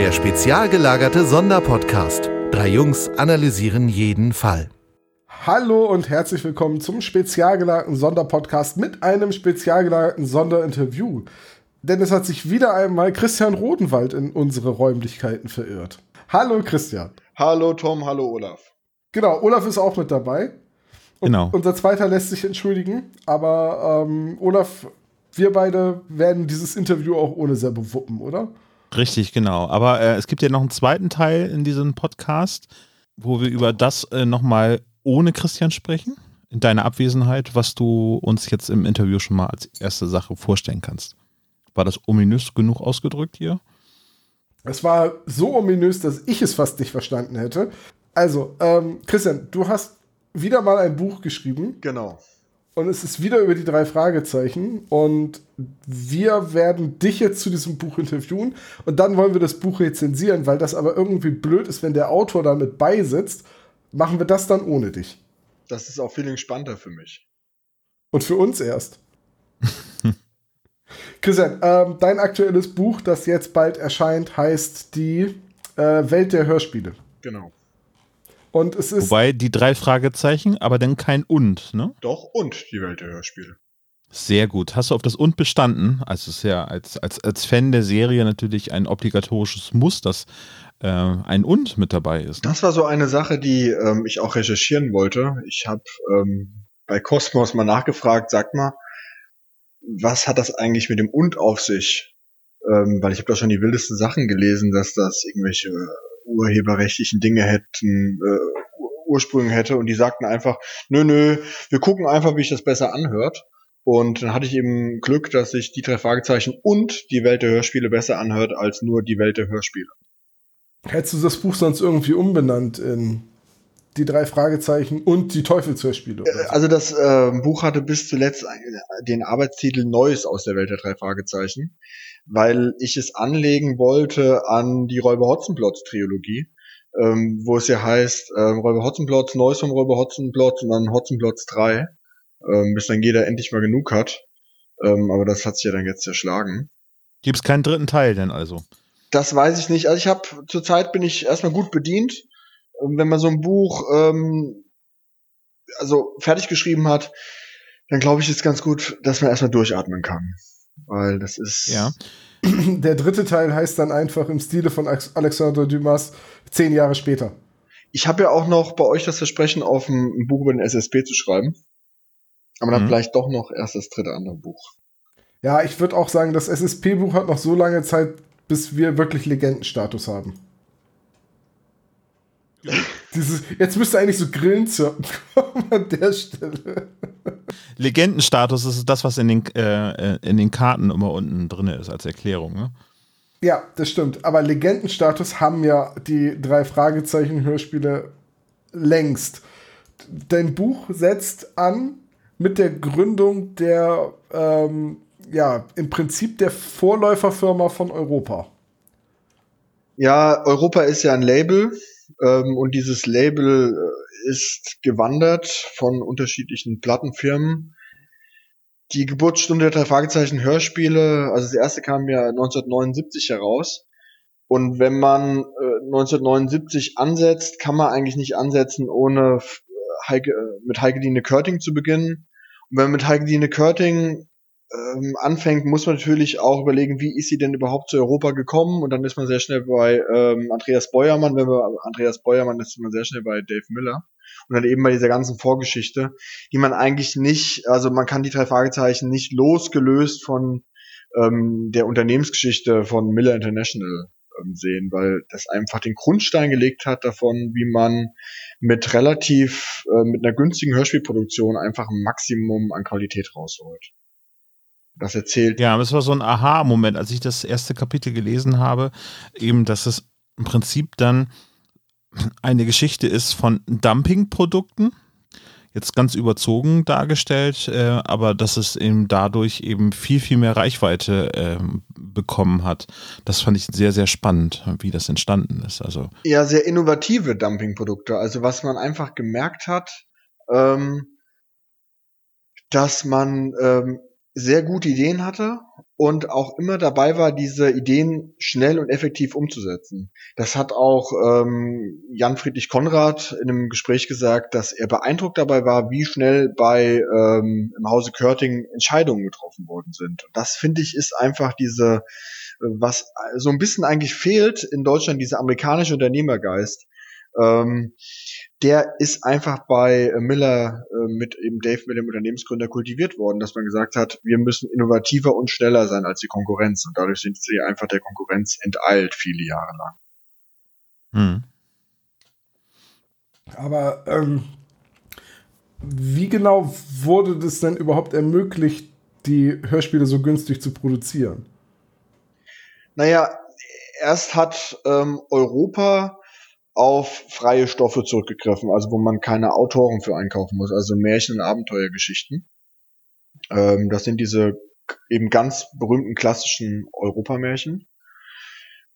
Der spezial gelagerte Sonderpodcast. Drei Jungs analysieren jeden Fall. Hallo und herzlich willkommen zum spezial gelagerten Sonderpodcast mit einem spezial gelagerten Sonderinterview. Denn es hat sich wieder einmal Christian Rodenwald in unsere Räumlichkeiten verirrt. Hallo Christian. Hallo Tom, hallo Olaf. Genau, Olaf ist auch mit dabei. Und Genau. Unser zweiter lässt sich entschuldigen, aber ähm, Olaf, wir beide werden dieses Interview auch ohne Serbo wuppen, oder? Richtig, genau. Aber äh, es gibt ja noch einen zweiten Teil in diesem Podcast, wo wir über das äh, nochmal ohne Christian sprechen, in deiner Abwesenheit, was du uns jetzt im Interview schon mal als erste Sache vorstellen kannst. War das ominös genug ausgedrückt hier? Es war so ominös, dass ich es fast nicht verstanden hätte. Also, ähm, Christian, du hast wieder mal ein Buch geschrieben Genau. Und es ist wieder über die drei Fragezeichen und wir werden dich jetzt zu diesem Buch interviewen und dann wollen wir das Buch rezensieren, weil das aber irgendwie blöd ist, wenn der Autor da mit beisitzt, machen wir das dann ohne dich. Das ist auch viel entspannter für mich. Und für uns erst. Christian, ähm, dein aktuelles Buch, das jetzt bald erscheint, heißt die äh, Welt der Hörspiele. Genau. Und es ist Wobei die drei Fragezeichen, aber dann kein Und, ne? Doch, und die Welt der Hörspiele. Sehr gut. Hast du auf das Und bestanden? Also es ist ja als, als, als Fan der Serie natürlich ein obligatorisches Muss, dass äh, ein Und mit dabei ist. Ne? Das war so eine Sache, die ähm, ich auch recherchieren wollte. Ich habe ähm, bei Cosmos mal nachgefragt, sag mal, was hat das eigentlich mit dem und auf sich? Ähm, weil ich habe da schon die wildesten Sachen gelesen, dass das irgendwelche urheberrechtlichen Dinge hätten, äh, Ur- Ursprünge hätte und die sagten einfach, nö, nö, wir gucken einfach, wie sich das besser anhört. Und dann hatte ich eben Glück, dass sich die drei Fragezeichen und die Welt der Hörspiele besser anhört als nur die Welt der Hörspiele. Hättest du das Buch sonst irgendwie umbenannt in die drei Fragezeichen und die Teufelshörspiele? oder so? Also das äh, Buch hatte bis zuletzt ein- den Arbeitstitel Neues aus der Welt der drei Fragezeichen, weil ich es anlegen wollte an die Räuber Hotzenplotz Trilogie, ähm, wo es ja heißt ähm, Räuber Hotzenplotz, Neues vom Räuber Hotzenplotz und dann Hotzenplotz 3, ähm, bis dann jeder endlich mal genug hat. Ähm, aber das hat sich ja dann jetzt zerschlagen. Gibt es keinen dritten Teil denn also? Das weiß ich nicht. Also ich habe zurzeit bin ich erstmal gut bedient. Wenn man so ein Buch ähm, also fertig geschrieben hat, dann glaube ich, ist ganz gut, dass man erstmal durchatmen kann. Weil das ist Ja. Der dritte Teil heißt dann einfach im Stile von Alex- Alexander Dumas zehn Jahre später. Ich habe ja auch noch bei euch das Versprechen, auf ein, ein Buch über den SSP zu schreiben. Aber dann Mhm. vielleicht doch noch erst das dritte andere Buch. Ja, ich würde auch sagen, das SSP-Buch hat noch so lange Zeit, bis wir wirklich Legendenstatus haben. Dieses, jetzt müsste eigentlich so Grillen zirpen kommen an der Stelle. Legendenstatus ist das, was in den, äh, äh, in den Karten immer unten drin ist als Erklärung. Ne? Ja, das stimmt. Aber Legendenstatus haben ja die drei Fragezeichen-Hörspiele längst. Dein Buch setzt an mit der Gründung der, ähm, ja, im Prinzip der Vorläuferfirma von Europa. Ja, Europa ist ja ein Label ähm, und dieses Label äh, ist gewandert von unterschiedlichen Plattenfirmen. Die Geburtsstunde der drei Fragezeichen Hörspiele, also das erste kam ja 1979 heraus. Und wenn man äh, 1979 ansetzt, kann man eigentlich nicht ansetzen, ohne f- Heike, äh, mit Heikeline Körting zu beginnen. Und wenn man mit Heikeline Körting ähm, anfängt, muss man natürlich auch überlegen, wie ist sie denn überhaupt zu Europa gekommen? Und dann ist man sehr schnell bei ähm, Andreas Beuermann. Wenn man Andreas Beuermann ist, ist man sehr schnell bei Dave Miller. Und dann eben bei dieser ganzen Vorgeschichte, die man eigentlich nicht, also man kann die drei Fragezeichen nicht losgelöst von ähm, der Unternehmensgeschichte von Miller International ähm, sehen, weil das einfach den Grundstein gelegt hat davon, wie man mit relativ, äh, mit einer günstigen Hörspielproduktion einfach ein Maximum an Qualität rausholt. Das erzählt Ja, das war so ein Aha-Moment, als ich das erste Kapitel gelesen habe, eben, dass es im Prinzip dann eine Geschichte ist von Dumpingprodukten, jetzt ganz überzogen dargestellt, äh, aber dass es eben dadurch eben viel, viel mehr Reichweite ähm, bekommen hat. Das fand ich sehr, sehr spannend, wie das entstanden ist. Also ja sehr innovative Dumpingprodukte. Also was man einfach gemerkt hat, ähm, dass man ähm, sehr gute Ideen hatte und auch immer dabei war, diese Ideen schnell und effektiv umzusetzen. Das hat auch ähm, Jan Friedrich Konrad in einem Gespräch gesagt, dass er beeindruckt dabei war, wie schnell bei ähm, im Hause Körting Entscheidungen getroffen worden sind. Und das finde ich ist einfach diese, was so ein bisschen eigentlich fehlt in Deutschland, dieser amerikanische Unternehmergeist. Ähm, der ist einfach bei Miller äh, mit eben Dave mit dem Unternehmensgründer kultiviert worden, dass man gesagt hat, wir müssen innovativer und schneller sein als die Konkurrenz und dadurch sind sie einfach der Konkurrenz enteilt viele Jahre lang. Hm. Aber ähm, wie genau wurde das denn überhaupt ermöglicht, die Hörspiele so günstig zu produzieren? Naja, erst hat ähm, Europa auf freie Stoffe zurückgegriffen, also wo man keine Autoren für einkaufen muss, also Märchen- und Abenteuergeschichten. Ähm, das sind diese eben ganz berühmten klassischen Europamärchen.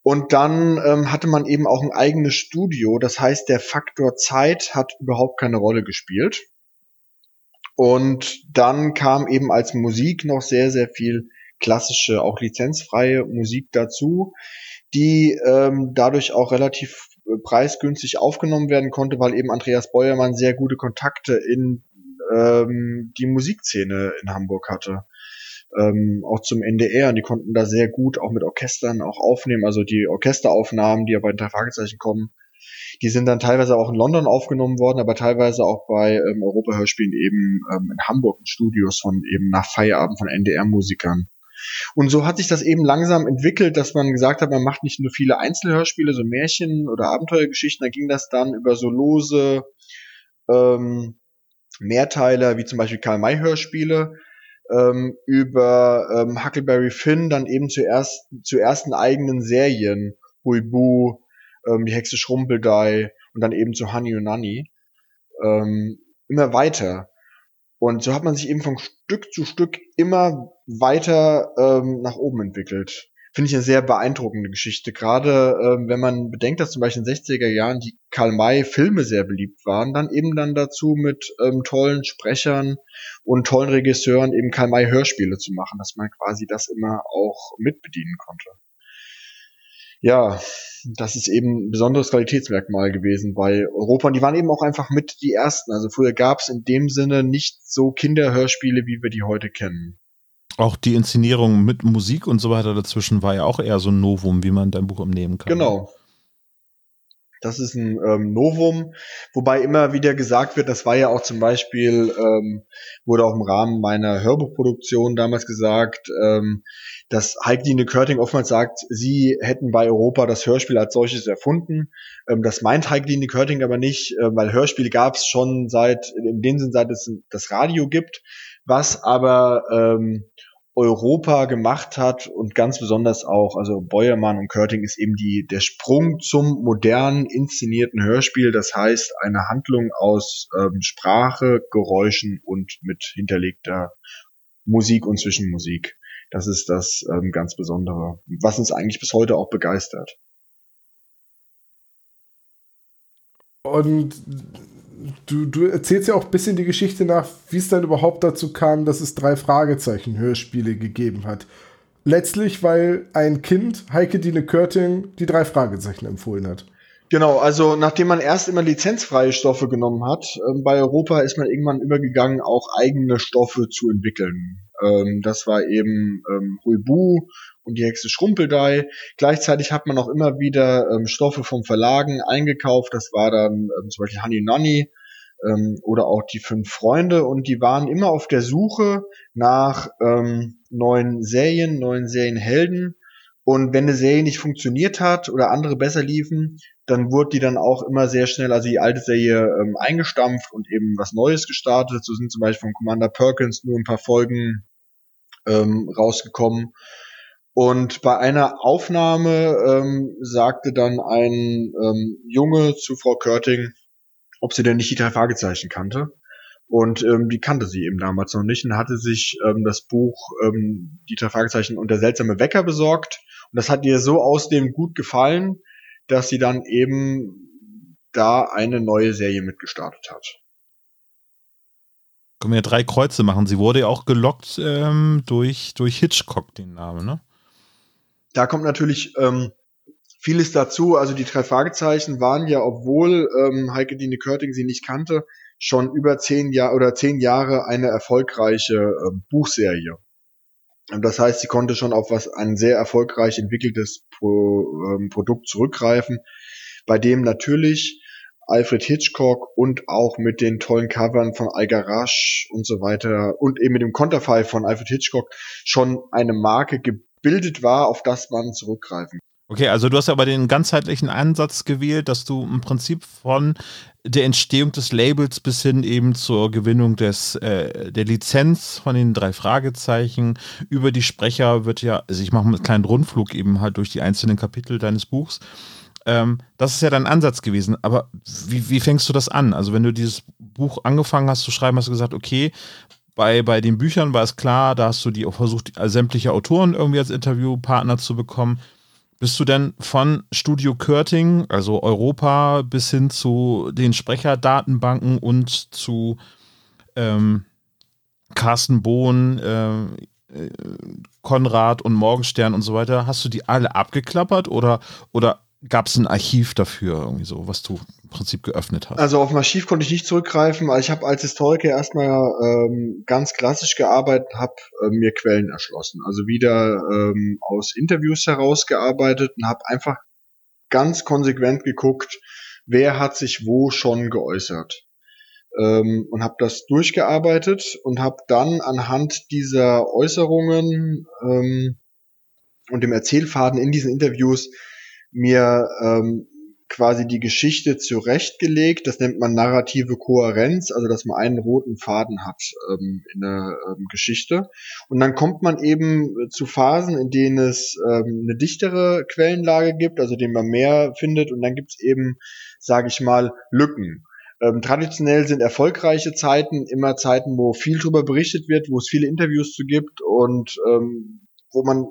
Und dann ähm, hatte man eben auch ein eigenes Studio, das heißt, der Faktor Zeit hat überhaupt keine Rolle gespielt. Und dann kam eben als Musik noch sehr, sehr viel klassische, auch lizenzfreie Musik dazu, die ähm, dadurch auch relativ preisgünstig aufgenommen werden konnte, weil eben Andreas Beuermann sehr gute Kontakte in ähm, die Musikszene in Hamburg hatte. Ähm, auch zum NDR, und die konnten da sehr gut auch mit Orchestern auch aufnehmen, also die Orchesteraufnahmen, die ja bei den drei Fragezeichen kommen, die sind dann teilweise auch in London aufgenommen worden, aber teilweise auch bei ähm, Europa-Hörspielen eben ähm, in Hamburg in Studios von eben nach Feierabend von NDR-Musikern. Und so hat sich das eben langsam entwickelt, dass man gesagt hat, man macht nicht nur viele Einzelhörspiele, so Märchen oder Abenteuergeschichten, da ging das dann über so lose ähm, Mehrteiler, wie zum Beispiel Karl-May-Hörspiele, ähm, über ähm, Huckleberry Finn dann eben zuerst zu ersten eigenen Serien, Huibu, ähm, die Hexe Schrumpeldei und dann eben zu Honey und Nanny, ähm, immer weiter. Und so hat man sich eben von Stück zu Stück immer weiter ähm, nach oben entwickelt. Finde ich eine sehr beeindruckende Geschichte. Gerade ähm, wenn man bedenkt, dass zum Beispiel in den 60er Jahren die Karl-May-Filme sehr beliebt waren, dann eben dann dazu mit ähm, tollen Sprechern und tollen Regisseuren eben Karl-May-Hörspiele zu machen, dass man quasi das immer auch mitbedienen konnte ja, das ist eben ein besonderes Qualitätsmerkmal gewesen bei Europa. Und die waren eben auch einfach mit die ersten. Also früher gab es in dem Sinne nicht so Kinderhörspiele, wie wir die heute kennen. Auch die Inszenierung mit Musik und so weiter dazwischen war ja auch eher so ein Novum, wie man dein Buch entnehmen kann. Genau. Das ist ein ähm, Novum, wobei immer wieder gesagt wird, das war ja auch zum Beispiel, ähm, wurde auch im Rahmen meiner Hörbuchproduktion damals gesagt, ähm, dass Heikline Körting oftmals sagt, sie hätten bei Europa das Hörspiel als solches erfunden. Ähm, das meint Heikline Körting aber nicht, äh, weil Hörspiel gab es schon seit, in dem Sinn, seit es das Radio gibt, was aber ähm, Europa gemacht hat und ganz besonders auch, also Beuermann und Körting ist eben die, der Sprung zum modernen inszenierten Hörspiel. Das heißt, eine Handlung aus ähm, Sprache, Geräuschen und mit hinterlegter Musik und Zwischenmusik. Das ist das ähm, ganz Besondere, was uns eigentlich bis heute auch begeistert. Und du, du erzählst ja auch ein bisschen die Geschichte nach, wie es dann überhaupt dazu kam, dass es drei Fragezeichen Hörspiele gegeben hat. Letztlich, weil ein Kind, Heike Dine Körting, die drei Fragezeichen empfohlen hat. Genau, also nachdem man erst immer lizenzfreie Stoffe genommen hat, äh, bei Europa ist man irgendwann übergegangen, auch eigene Stoffe zu entwickeln. Ähm, das war eben ähm, Huibu und die Hexe Schrumpeldei. Gleichzeitig hat man auch immer wieder ähm, Stoffe vom Verlagen eingekauft. Das war dann ähm, zum Beispiel Honey Nonny ähm, oder auch die fünf Freunde und die waren immer auf der Suche nach ähm, neuen Serien, neuen Serienhelden. Und wenn eine Serie nicht funktioniert hat oder andere besser liefen, dann wurde die dann auch immer sehr schnell, also die alte Serie ähm, eingestampft und eben was Neues gestartet. So sind zum Beispiel von Commander Perkins nur ein paar Folgen ähm, rausgekommen. Und bei einer Aufnahme ähm, sagte dann ein ähm, Junge zu Frau Körting, ob sie denn nicht die drei Fragezeichen kannte. Und ähm, die kannte sie eben damals noch nicht und hatte sich ähm, das Buch ähm, Die drei Fragezeichen und der seltsame Wecker besorgt. Und das hat ihr so aus dem gut gefallen, dass sie dann eben da eine neue Serie mitgestartet hat. können wir drei Kreuze machen. Sie wurde ja auch gelockt ähm, durch, durch Hitchcock, den Namen, ne? Da kommt natürlich ähm, vieles dazu. Also die drei Fragezeichen waren ja, obwohl ähm, Heike Dine Körting sie nicht kannte, schon über zehn Jahre oder zehn Jahre eine erfolgreiche ähm, Buchserie. Das heißt, sie konnte schon auf was ein sehr erfolgreich entwickeltes Pro, ähm, Produkt zurückgreifen, bei dem natürlich Alfred Hitchcock und auch mit den tollen Covern von Algarash und so weiter und eben mit dem Konterfei von Alfred Hitchcock schon eine Marke gebildet war, auf das man zurückgreifen Okay, also du hast aber den ganzheitlichen Ansatz gewählt, dass du im Prinzip von der Entstehung des Labels bis hin eben zur Gewinnung des, äh, der Lizenz von den drei Fragezeichen über die Sprecher wird ja, also ich mache einen kleinen Rundflug eben halt durch die einzelnen Kapitel deines Buchs. Ähm, das ist ja dein Ansatz gewesen. Aber wie, wie fängst du das an? Also wenn du dieses Buch angefangen hast zu schreiben, hast du gesagt, okay, bei, bei den Büchern war es klar, da hast du die auch versucht, sämtliche Autoren irgendwie als Interviewpartner zu bekommen. Bist du denn von Studio Körting, also Europa, bis hin zu den Sprecherdatenbanken und zu ähm, Carsten Bohn, äh, äh, Konrad und Morgenstern und so weiter, hast du die alle abgeklappert oder, oder gab es ein Archiv dafür, irgendwie so, was du im Prinzip geöffnet hast? Also auf ein Archiv konnte ich nicht zurückgreifen. Also ich habe als Historiker erstmal ähm, ganz klassisch gearbeitet, habe äh, mir Quellen erschlossen. Also wieder ähm, aus Interviews herausgearbeitet und habe einfach ganz konsequent geguckt, wer hat sich wo schon geäußert. Ähm, und habe das durchgearbeitet und habe dann anhand dieser Äußerungen ähm, und dem Erzählfaden in diesen Interviews mir ähm, quasi die Geschichte zurechtgelegt. Das nennt man narrative Kohärenz, also dass man einen roten Faden hat ähm, in der ähm, Geschichte. Und dann kommt man eben zu Phasen, in denen es ähm, eine dichtere Quellenlage gibt, also den man mehr findet. Und dann gibt es eben, sage ich mal, Lücken. Ähm, traditionell sind erfolgreiche Zeiten immer Zeiten, wo viel drüber berichtet wird, wo es viele Interviews zu gibt und ähm, wo man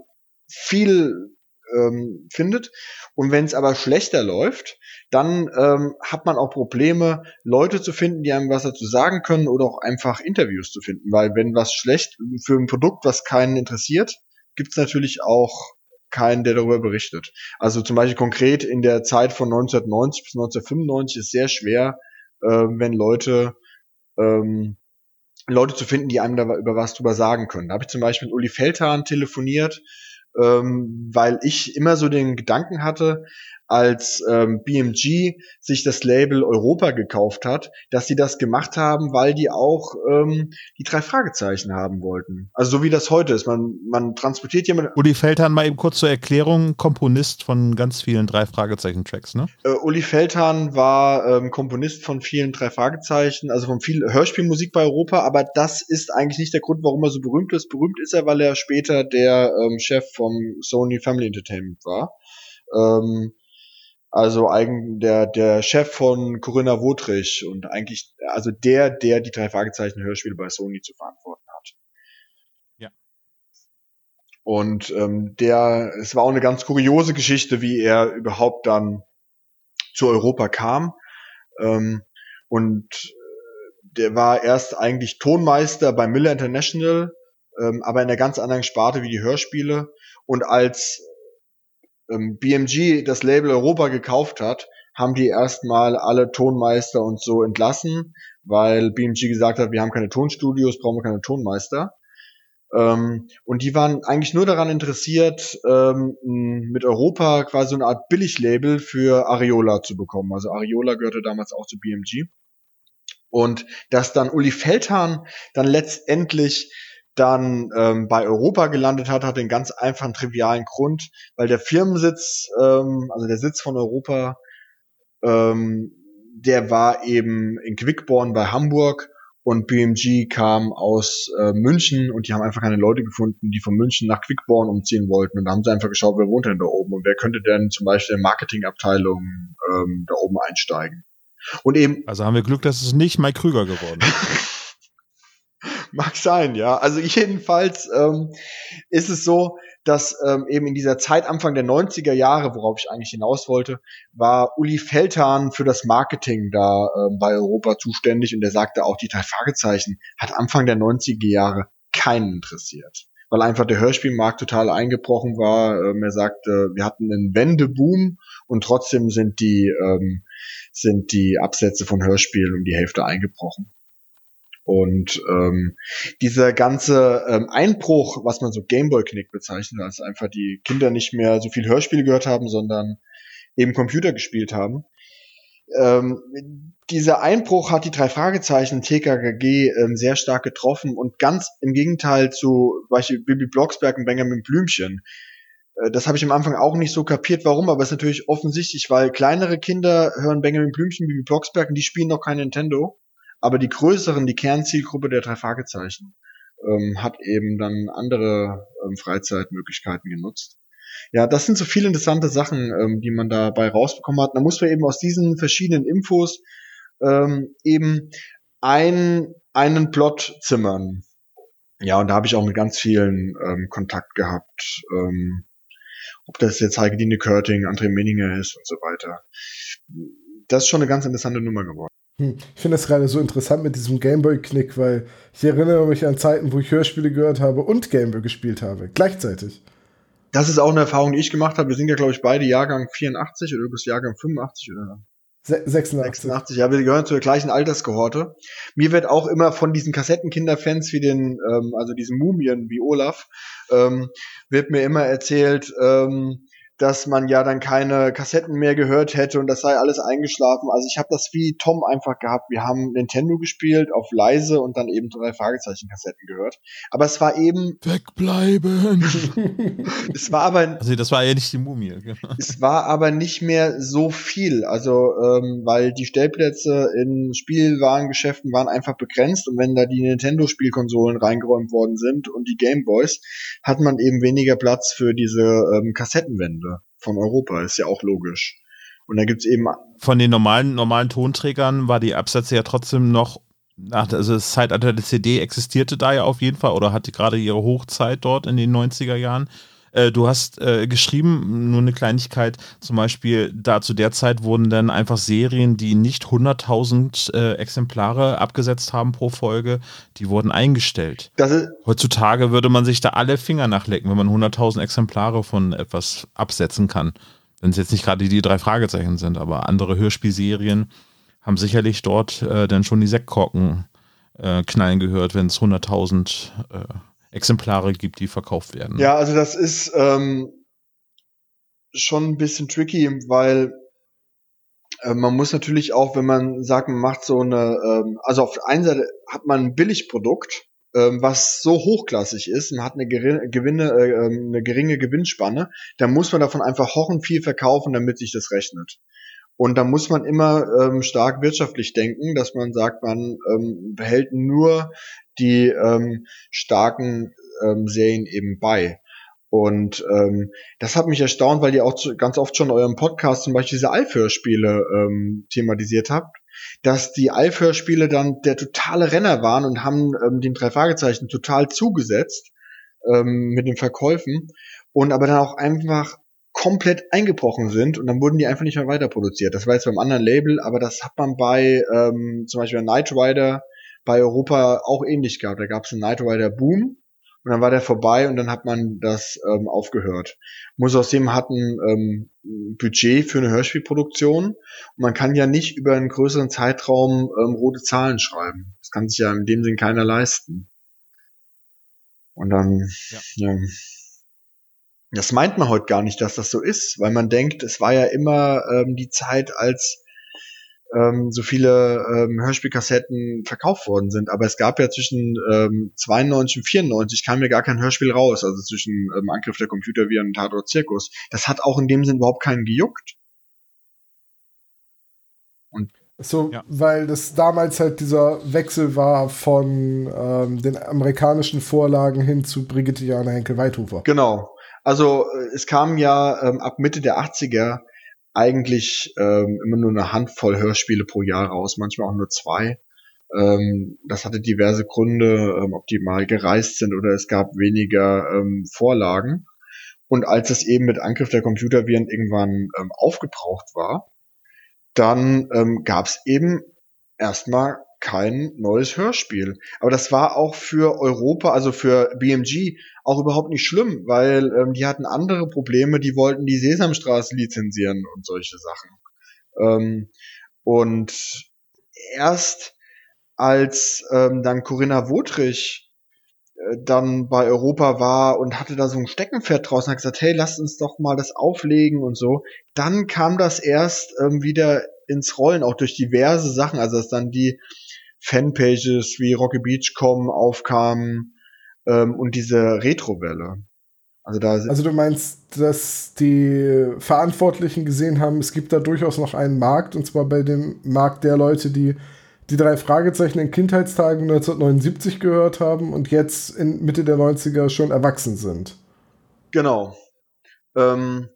viel ähm, findet. Und wenn es aber schlechter läuft, dann ähm, hat man auch Probleme, Leute zu finden, die einem was dazu sagen können oder auch einfach Interviews zu finden. Weil wenn was schlecht für ein Produkt, was keinen interessiert, gibt es natürlich auch keinen, der darüber berichtet. Also zum Beispiel konkret in der Zeit von 1990 bis 1995 ist sehr schwer, äh, wenn Leute ähm, Leute zu finden, die einem da über was drüber sagen können. Da habe ich zum Beispiel mit Uli Feldhahn telefoniert ähm, weil ich immer so den Gedanken hatte, als ähm, BMG sich das Label Europa gekauft hat, dass sie das gemacht haben, weil die auch ähm, die drei Fragezeichen haben wollten. Also so wie das heute ist. Man, man transportiert jemanden. Uli Feldhahn mal eben kurz zur Erklärung, Komponist von ganz vielen drei Fragezeichen-Tracks, ne? Äh, Uli Feldhahn war ähm, Komponist von vielen drei Fragezeichen, also von viel Hörspielmusik bei Europa, aber das ist eigentlich nicht der Grund, warum er so berühmt ist. Berühmt ist er, weil er später der ähm, Chef vom Sony Family Entertainment war. Ähm, also eigen, der, der Chef von Corinna Wotrich und eigentlich, also der, der die drei Fragezeichen Hörspiele bei Sony zu verantworten hat. Ja. Und ähm, der, es war auch eine ganz kuriose Geschichte, wie er überhaupt dann zu Europa kam. Ähm, und äh, der war erst eigentlich Tonmeister bei Miller International, ähm, aber in einer ganz anderen Sparte wie die Hörspiele. Und als ähm, BMG das Label Europa gekauft hat, haben die erstmal alle Tonmeister und so entlassen, weil BMG gesagt hat, wir haben keine Tonstudios, brauchen wir keine Tonmeister. Ähm, und die waren eigentlich nur daran interessiert, ähm, mit Europa quasi so eine Art Billiglabel für Ariola zu bekommen. Also Ariola gehörte damals auch zu BMG. Und dass dann Uli Feldhahn dann letztendlich dann ähm, bei Europa gelandet hat, hat den ganz einfachen trivialen Grund, weil der Firmensitz, ähm, also der Sitz von Europa, ähm, der war eben in Quickborn bei Hamburg und BMG kam aus äh, München und die haben einfach keine Leute gefunden, die von München nach Quickborn umziehen wollten. Und da haben sie einfach geschaut, wer wohnt denn da oben und wer könnte denn zum Beispiel in Marketingabteilung ähm, da oben einsteigen. Und eben. Also haben wir Glück, dass es nicht Mike Krüger geworden ist. Mag sein, ja. Also jedenfalls ähm, ist es so, dass ähm, eben in dieser Zeit Anfang der 90er Jahre, worauf ich eigentlich hinaus wollte, war Uli Feldhahn für das Marketing da ähm, bei Europa zuständig und der sagte auch, die drei Fragezeichen hat Anfang der 90er Jahre keinen interessiert. Weil einfach der Hörspielmarkt total eingebrochen war. Ähm, er sagte, wir hatten einen Wendeboom und trotzdem sind die, ähm, sind die Absätze von Hörspielen um die Hälfte eingebrochen. Und ähm, dieser ganze ähm, Einbruch, was man so Gameboy-Knick bezeichnet, als einfach die Kinder nicht mehr so viel Hörspiele gehört haben, sondern eben Computer gespielt haben. Ähm, dieser Einbruch hat die drei Fragezeichen TKKG ähm, sehr stark getroffen und ganz im Gegenteil zu Beispiel Bibi Blocksberg und Benjamin Blümchen. Äh, das habe ich am Anfang auch nicht so kapiert, warum, aber es ist natürlich offensichtlich, weil kleinere Kinder hören Benjamin Blümchen, Bibi Blocksberg und die spielen noch kein Nintendo aber die größeren, die Kernzielgruppe der drei Fragezeichen, ähm, hat eben dann andere ähm, Freizeitmöglichkeiten genutzt. Ja, das sind so viele interessante Sachen, ähm, die man dabei rausbekommen hat. Da muss man eben aus diesen verschiedenen Infos ähm, eben ein, einen Plot zimmern. Ja, und da habe ich auch mit ganz vielen ähm, Kontakt gehabt. Ähm, ob das jetzt Heike Körting, André Menninger ist und so weiter. Das ist schon eine ganz interessante Nummer geworden. Hm. Ich finde das gerade so interessant mit diesem Gameboy-Knick, weil ich erinnere mich an Zeiten, wo ich Hörspiele gehört habe und Gameboy gespielt habe, gleichzeitig. Das ist auch eine Erfahrung, die ich gemacht habe. Wir sind ja, glaube ich, beide Jahrgang 84 oder du bist Jahrgang 85 oder 86. 86, ja, wir gehören zur gleichen Alterskohorte. Mir wird auch immer von diesen Kassettenkinderfans wie den, ähm, also diesen Mumien wie Olaf, ähm, wird mir immer erzählt, ähm, dass man ja dann keine Kassetten mehr gehört hätte und das sei alles eingeschlafen. Also ich habe das wie Tom einfach gehabt. Wir haben Nintendo gespielt auf leise und dann eben drei Fragezeichen Kassetten gehört. Aber es war eben wegbleiben. es war aber also das war ja nicht die Mumie. Genau. Es war aber nicht mehr so viel. Also ähm, weil die Stellplätze in Spielwarengeschäften waren einfach begrenzt und wenn da die Nintendo Spielkonsolen reingeräumt worden sind und die Gameboys, hat man eben weniger Platz für diese ähm, Kassettenwände von Europa, ist ja auch logisch. Und da gibt's eben. Von den normalen, normalen Tonträgern war die Absätze ja trotzdem noch, also das Zeitalter der CD existierte da ja auf jeden Fall oder hatte gerade ihre Hochzeit dort in den 90er Jahren. Äh, du hast äh, geschrieben, nur eine Kleinigkeit, zum Beispiel da zu der Zeit wurden dann einfach Serien, die nicht 100.000 äh, Exemplare abgesetzt haben pro Folge, die wurden eingestellt. Heutzutage würde man sich da alle Finger nachlecken, wenn man 100.000 Exemplare von etwas absetzen kann. Wenn es jetzt nicht gerade die drei Fragezeichen sind, aber andere Hörspielserien haben sicherlich dort äh, dann schon die Sektkorken äh, knallen gehört, wenn es 100.000 äh, Exemplare gibt, die verkauft werden. Ja, also das ist ähm, schon ein bisschen tricky, weil äh, man muss natürlich auch, wenn man sagt, man macht so eine, ähm, also auf der einen Seite hat man ein Billigprodukt, ähm, was so hochklassig ist und hat eine, geringe, Gewinne, äh, ähm, eine geringe Gewinnspanne, dann muss man davon einfach hochen viel verkaufen, damit sich das rechnet. Und da muss man immer ähm, stark wirtschaftlich denken, dass man sagt, man ähm, behält nur die ähm, starken ähm, Serien eben bei. Und ähm, das hat mich erstaunt, weil ihr auch zu, ganz oft schon in eurem Podcast zum Beispiel diese Alf-Hörspiele ähm, thematisiert habt, dass die Alf-Hörspiele dann der totale Renner waren und haben ähm, den drei Fragezeichen total zugesetzt ähm, mit den Verkäufen und aber dann auch einfach komplett eingebrochen sind und dann wurden die einfach nicht mehr weiter produziert. Das war jetzt beim anderen Label, aber das hat man bei ähm, zum Beispiel Knight Rider bei Europa auch ähnlich gehabt. Da gab es einen Knight Rider Boom und dann war der vorbei und dann hat man das ähm, aufgehört. Muss aus dem hat ein ähm, Budget für eine Hörspielproduktion und man kann ja nicht über einen größeren Zeitraum ähm, rote Zahlen schreiben. Das kann sich ja in dem Sinn keiner leisten. Und dann, ja. ja. Das meint man heute gar nicht, dass das so ist, weil man denkt, es war ja immer ähm, die Zeit, als ähm, so viele ähm, Hörspielkassetten verkauft worden sind. Aber es gab ja zwischen ähm, 92 und 94 kam ja gar kein Hörspiel raus, also zwischen ähm, Angriff der Computerviren und Tatort Zirkus. Das hat auch in dem Sinn überhaupt keinen gejuckt. Und so, ja. weil das damals halt dieser Wechsel war von ähm, den amerikanischen Vorlagen hin zu Brigitte Jana Henkel Weithofer. Genau. Also äh, es kam ja ähm, ab Mitte der 80er eigentlich ähm, immer nur eine Handvoll Hörspiele pro Jahr raus, manchmal auch nur zwei. Ähm, das hatte diverse Gründe, ähm, ob die mal gereist sind oder es gab weniger ähm, Vorlagen. Und als es eben mit Angriff der Computerviren irgendwann ähm, aufgebraucht war, dann ähm, gab es eben erstmal kein neues Hörspiel. Aber das war auch für Europa, also für BMG, auch überhaupt nicht schlimm, weil ähm, die hatten andere Probleme, die wollten die Sesamstraße lizenzieren und solche Sachen. Ähm, und erst als ähm, dann Corinna Wotrich äh, dann bei Europa war und hatte da so ein Steckenpferd draußen, hat gesagt, hey, lasst uns doch mal das auflegen und so. Dann kam das erst ähm, wieder ins Rollen, auch durch diverse Sachen, also dass dann die Fanpages wie Rocky Beach kommen, aufkamen ähm, und diese Retrowelle. Also, da also du meinst, dass die Verantwortlichen gesehen haben, es gibt da durchaus noch einen Markt, und zwar bei dem Markt der Leute, die die drei Fragezeichen in Kindheitstagen 1979 gehört haben und jetzt in Mitte der 90er schon erwachsen sind. Genau. Ähm,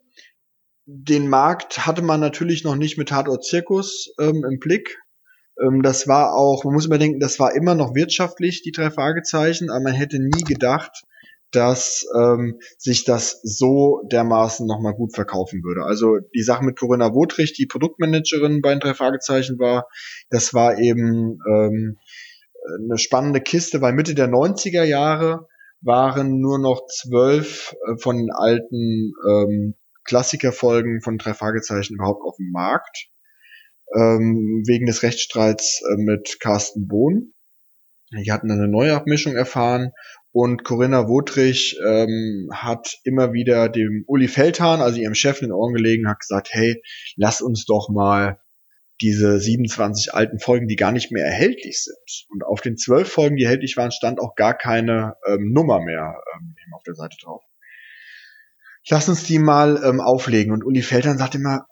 den Markt hatte man natürlich noch nicht mit Tatort Zirkus ähm, im Blick. Ähm, das war auch, man muss überdenken, das war immer noch wirtschaftlich, die drei Fragezeichen, aber man hätte nie gedacht, dass ähm, sich das so dermaßen nochmal gut verkaufen würde. Also die Sache mit Corinna Wotrich, die Produktmanagerin bei den drei Fragezeichen war, das war eben ähm, eine spannende Kiste, weil Mitte der 90er Jahre waren nur noch zwölf äh, von den alten ähm, Klassikerfolgen von drei Fragezeichen überhaupt auf dem Markt. Ähm, wegen des Rechtsstreits äh, mit Carsten Bohn. Die hatten eine neue Abmischung erfahren und Corinna Wotrich ähm, hat immer wieder dem Uli Feldhahn, also ihrem Chef, in den Ohren gelegen, hat gesagt, hey, lass uns doch mal diese 27 alten Folgen, die gar nicht mehr erhältlich sind. Und auf den zwölf Folgen, die erhältlich waren, stand auch gar keine ähm, Nummer mehr ähm, auf der Seite drauf. Lass uns die mal ähm, auflegen. Und Uli Feldhahn sagt immer,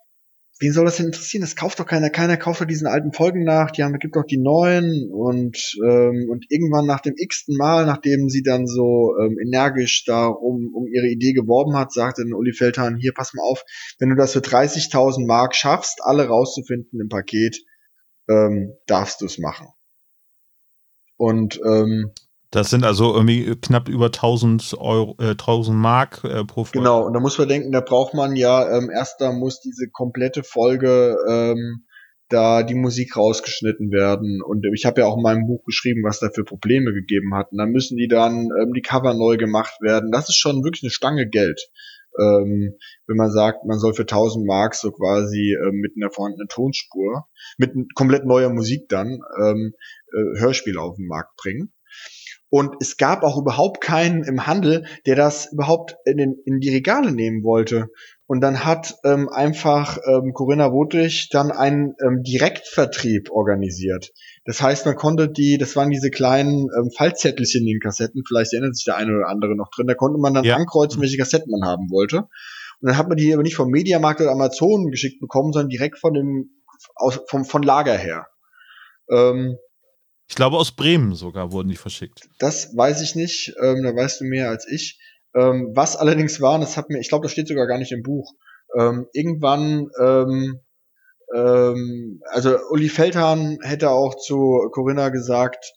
wen soll das denn interessieren? Das kauft doch keiner. Keiner kauft doch diesen alten Folgen nach. Die haben, gibt doch die neuen. Und, ähm, und irgendwann nach dem x-ten Mal, nachdem sie dann so ähm, energisch darum um ihre Idee geworben hat, sagte dann Uli Feldhahn, hier, pass mal auf, wenn du das für 30.000 Mark schaffst, alle rauszufinden im Paket, ähm, darfst du es machen. Und ähm, das sind also irgendwie knapp über 1000 Euro, äh, 1000 Mark äh, pro Folge. Genau, und da muss man denken, da braucht man ja, ähm, erst da muss diese komplette Folge, ähm, da die Musik rausgeschnitten werden. Und ich habe ja auch in meinem Buch geschrieben, was da für Probleme gegeben hat. Und dann müssen die dann ähm, die Cover neu gemacht werden. Das ist schon wirklich eine Stange Geld. Ähm, wenn man sagt, man soll für 1000 Mark so quasi ähm, mit einer vorhandenen Tonspur, mit komplett neuer Musik dann ähm, äh, Hörspiel auf den Markt bringen. Und es gab auch überhaupt keinen im Handel, der das überhaupt in, den, in die Regale nehmen wollte. Und dann hat ähm, einfach ähm, Corinna Wotrich dann einen ähm, Direktvertrieb organisiert. Das heißt, man konnte die, das waren diese kleinen ähm, Fallzettelchen in den Kassetten, vielleicht erinnert sich der eine oder andere noch drin, da konnte man dann ja. ankreuzen, welche Kassetten man haben wollte. Und dann hat man die aber nicht vom Mediamarkt oder Amazon geschickt bekommen, sondern direkt von dem, aus, vom, von Lager her. Ähm, ich glaube, aus Bremen sogar wurden die verschickt. Das weiß ich nicht, ähm, da weißt du mehr als ich. Ähm, was allerdings war, das hat mir, ich glaube, das steht sogar gar nicht im Buch. Ähm, irgendwann, ähm, ähm, also Uli Feldhahn hätte auch zu Corinna gesagt,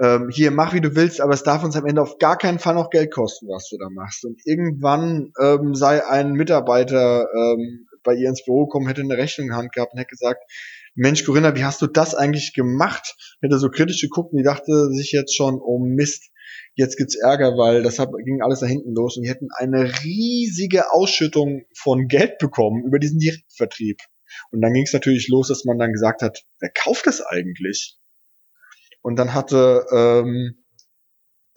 ähm, hier mach wie du willst, aber es darf uns am Ende auf gar keinen Fall noch Geld kosten, was du da machst. Und irgendwann sei ein Mitarbeiter bei ihr ins Büro gekommen, hätte eine Rechnung in der Hand gehabt und hätte gesagt, Mensch, Corinna, wie hast du das eigentlich gemacht? Hätte so kritisch geguckt und die dachte sich jetzt schon, oh Mist, jetzt gibt's Ärger, weil das hat, ging alles da hinten los und die hätten eine riesige Ausschüttung von Geld bekommen über diesen Direktvertrieb. Und dann ging es natürlich los, dass man dann gesagt hat, wer kauft das eigentlich? Und dann hatte, ähm,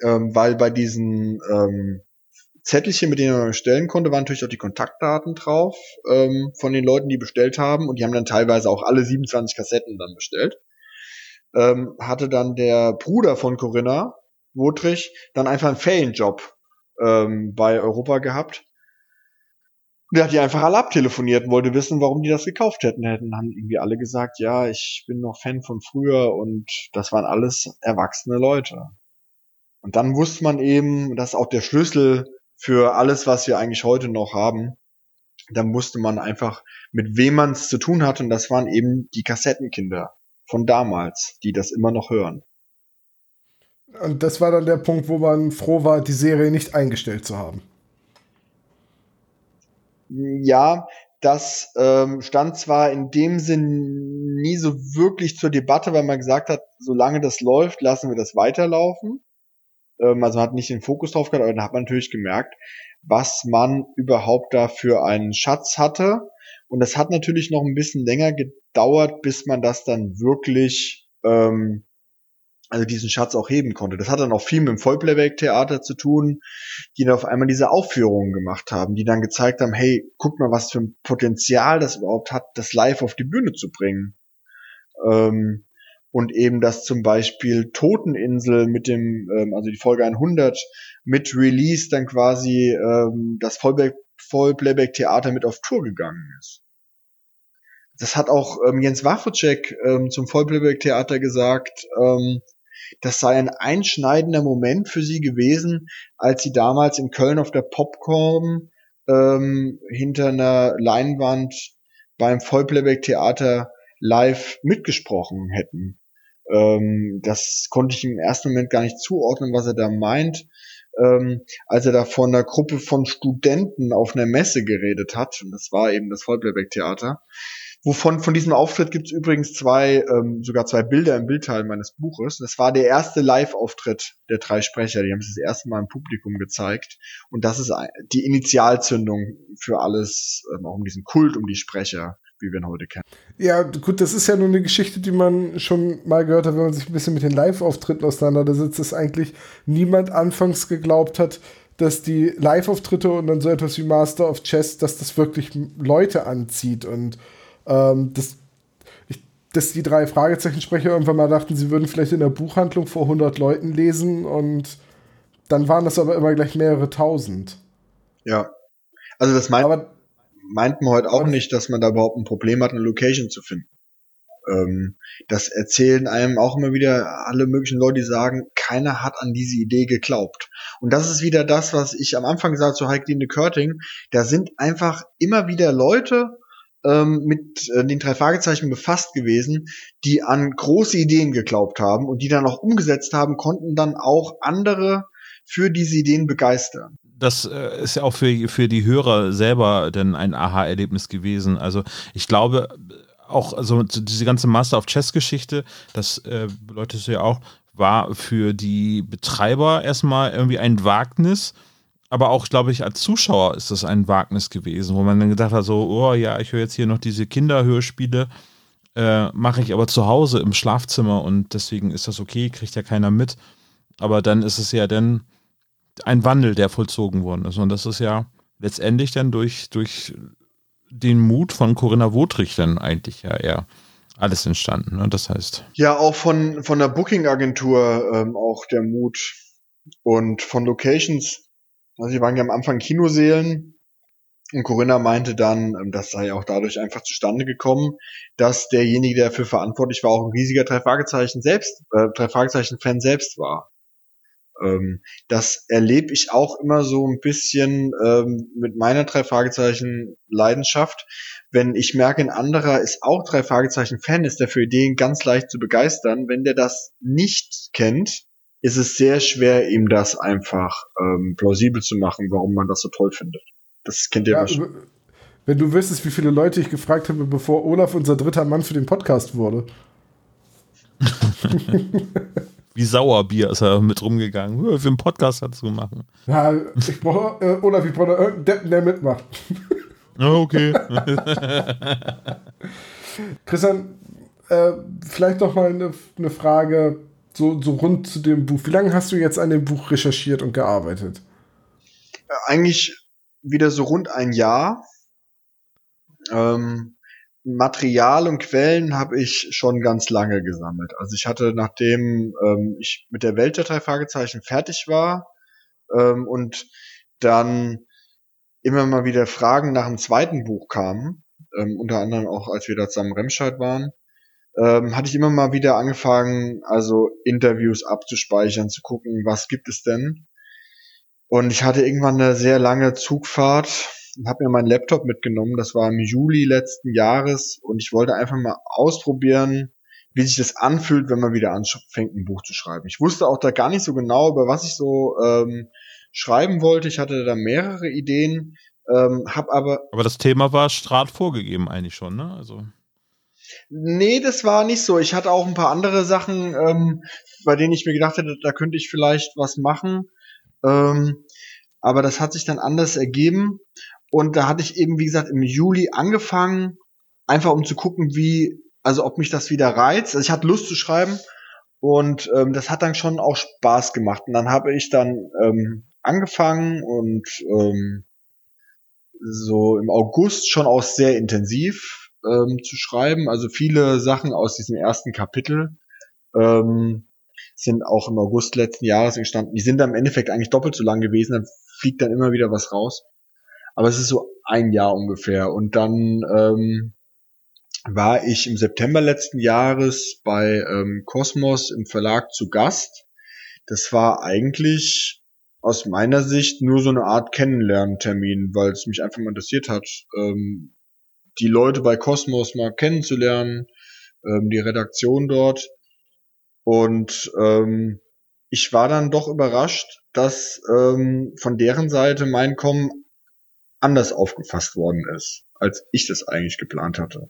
ähm, weil bei diesen ähm, Zettelchen, mit denen man bestellen konnte, waren natürlich auch die Kontaktdaten drauf ähm, von den Leuten, die bestellt haben. Und die haben dann teilweise auch alle 27 Kassetten dann bestellt. Ähm, hatte dann der Bruder von Corinna, Wotrich, dann einfach einen Ferienjob ähm, bei Europa gehabt. Und der hat die einfach alle abtelefoniert und wollte wissen, warum die das gekauft hätten. Hätten haben irgendwie alle gesagt, ja, ich bin noch Fan von früher und das waren alles erwachsene Leute. Und dann wusste man eben, dass auch der Schlüssel für alles, was wir eigentlich heute noch haben. Da musste man einfach mit wem man es zu tun hatte und das waren eben die Kassettenkinder von damals, die das immer noch hören. Und das war dann der Punkt, wo man froh war, die Serie nicht eingestellt zu haben. Ja, das ähm, stand zwar in dem Sinn nie so wirklich zur Debatte, weil man gesagt hat, solange das läuft, lassen wir das weiterlaufen. Ähm, also hat nicht den Fokus drauf gehabt, aber dann hat man natürlich gemerkt, was man überhaupt da für einen Schatz hatte. Und das hat natürlich noch ein bisschen länger gedauert, bis man das dann wirklich ähm, also diesen Schatz auch heben konnte. Das hat dann auch viel mit dem Vollplayback-Theater zu tun, die dann auf einmal diese Aufführungen gemacht haben, die dann gezeigt haben, hey, guck mal, was für ein Potenzial das überhaupt hat, das live auf die Bühne zu bringen. Ähm, und eben, dass zum Beispiel Toteninsel mit dem, ähm, also die Folge 100 mit Release dann quasi ähm, das Vollplayback-Theater mit auf Tour gegangen ist. Das hat auch ähm, Jens Wawrczyk ähm, zum Vollplayback-Theater gesagt, ähm, das sei ein einschneidender Moment für sie gewesen, als sie damals in Köln auf der Popcorn ähm, hinter einer Leinwand beim Vollplayback-Theater live mitgesprochen hätten. Ähm, das konnte ich im ersten Moment gar nicht zuordnen, was er da meint. Ähm, als er da von einer Gruppe von Studenten auf einer Messe geredet hat, und das war eben das Vollplayback-Theater, Wovon von diesem Auftritt gibt es übrigens zwei, ähm, sogar zwei Bilder im Bildteil meines Buches. Das war der erste Live-Auftritt der drei Sprecher. Die haben es das erste Mal im Publikum gezeigt. Und das ist die Initialzündung für alles, ähm, auch um diesen Kult um die Sprecher, wie wir ihn heute kennen. Ja, gut, das ist ja nur eine Geschichte, die man schon mal gehört hat, wenn man sich ein bisschen mit den Live-Auftritten auseinandersetzt, dass eigentlich niemand anfangs geglaubt hat, dass die Live-Auftritte und dann so etwas wie Master of Chess, dass das wirklich Leute anzieht und ähm, dass, ich, dass die drei Fragezeichensprecher irgendwann mal dachten, sie würden vielleicht in der Buchhandlung vor 100 Leuten lesen und dann waren das aber immer gleich mehrere tausend. Ja. Also das meint, aber, meint man heute auch nicht, dass man da überhaupt ein Problem hat, eine Location zu finden. Ähm, das erzählen einem auch immer wieder alle möglichen Leute, die sagen, keiner hat an diese Idee geglaubt. Und das ist wieder das, was ich am Anfang gesagt zu Heike de Körting. Da sind einfach immer wieder Leute, ähm, mit äh, den drei Fragezeichen befasst gewesen, die an große Ideen geglaubt haben und die dann auch umgesetzt haben, konnten dann auch andere für diese Ideen begeistern. Das äh, ist ja auch für, für die Hörer selber denn ein Aha-Erlebnis gewesen. Also ich glaube, auch also diese ganze Master of Chess-Geschichte, das äh, bedeutet ja auch, war für die Betreiber erstmal irgendwie ein Wagnis aber auch, glaube ich, als Zuschauer ist das ein Wagnis gewesen, wo man dann gedacht hat, so, oh ja, ich höre jetzt hier noch diese Kinderhörspiele, äh, mache ich aber zu Hause im Schlafzimmer und deswegen ist das okay, kriegt ja keiner mit. Aber dann ist es ja dann ein Wandel, der vollzogen worden ist. Und das ist ja letztendlich dann durch, durch den Mut von Corinna Wotrich dann eigentlich ja eher alles entstanden. Ne? Das heißt. Ja, auch von, von der Booking-Agentur ähm, auch der Mut und von Locations also sie waren ja am Anfang Kinoseelen und Corinna meinte dann, ähm, das sei auch dadurch einfach zustande gekommen, dass derjenige, der dafür verantwortlich war, auch ein riesiger drei Fragezeichen selbst, äh, drei Fragezeichen Fan selbst war. Ähm, das erlebe ich auch immer so ein bisschen ähm, mit meiner drei Fragezeichen Leidenschaft. Wenn ich merke, ein anderer ist auch drei Fragezeichen Fan, ist der für Ideen ganz leicht zu begeistern. Wenn der das nicht kennt, ist es sehr schwer, ihm das einfach ähm, plausibel zu machen, warum man das so toll findet. Das kennt ihr ja, wahrscheinlich. Wenn du wüsstest, wie viele Leute ich gefragt habe, bevor Olaf unser dritter Mann für den Podcast wurde. wie Sauerbier ist er mit rumgegangen. Für einen Podcast dazu machen. Ja, ich brauche, äh, Olaf, ich brauche irgendeinen Deppen, der mitmacht. okay. Christian, äh, vielleicht noch mal eine, eine Frage so, so rund zu dem Buch. Wie lange hast du jetzt an dem Buch recherchiert und gearbeitet? Äh, eigentlich wieder so rund ein Jahr. Ähm, Material und Quellen habe ich schon ganz lange gesammelt. Also ich hatte, nachdem ähm, ich mit der Welt der drei Fragezeichen fertig war ähm, und dann immer mal wieder Fragen nach dem zweiten Buch kamen, ähm, unter anderem auch als wir da zusammen Remscheid waren, ähm, hatte ich immer mal wieder angefangen, also Interviews abzuspeichern, zu gucken, was gibt es denn. Und ich hatte irgendwann eine sehr lange Zugfahrt und habe mir meinen Laptop mitgenommen. Das war im Juli letzten Jahres und ich wollte einfach mal ausprobieren, wie sich das anfühlt, wenn man wieder anfängt, ein Buch zu schreiben. Ich wusste auch da gar nicht so genau, über was ich so ähm, schreiben wollte. Ich hatte da mehrere Ideen, ähm, hab aber. Aber das Thema war Strat vorgegeben eigentlich schon, ne? Also. Nee, das war nicht so. Ich hatte auch ein paar andere Sachen, ähm, bei denen ich mir gedacht hätte, da könnte ich vielleicht was machen. Ähm, aber das hat sich dann anders ergeben. Und da hatte ich eben, wie gesagt, im Juli angefangen, einfach um zu gucken, wie, also ob mich das wieder reizt. Also ich hatte Lust zu schreiben und ähm, das hat dann schon auch Spaß gemacht. Und dann habe ich dann ähm, angefangen und ähm, so im August schon auch sehr intensiv ähm, zu schreiben. Also viele Sachen aus diesem ersten Kapitel ähm, sind auch im August letzten Jahres entstanden. Die sind dann im Endeffekt eigentlich doppelt so lang gewesen, dann fliegt dann immer wieder was raus. Aber es ist so ein Jahr ungefähr. Und dann ähm, war ich im September letzten Jahres bei ähm, Cosmos im Verlag zu Gast. Das war eigentlich aus meiner Sicht nur so eine Art Kennenlerntermin, weil es mich einfach mal interessiert hat, ähm, die Leute bei Cosmos mal kennenzulernen, ähm, die Redaktion dort. Und ähm, ich war dann doch überrascht, dass ähm, von deren Seite mein Kommen anders aufgefasst worden ist, als ich das eigentlich geplant hatte.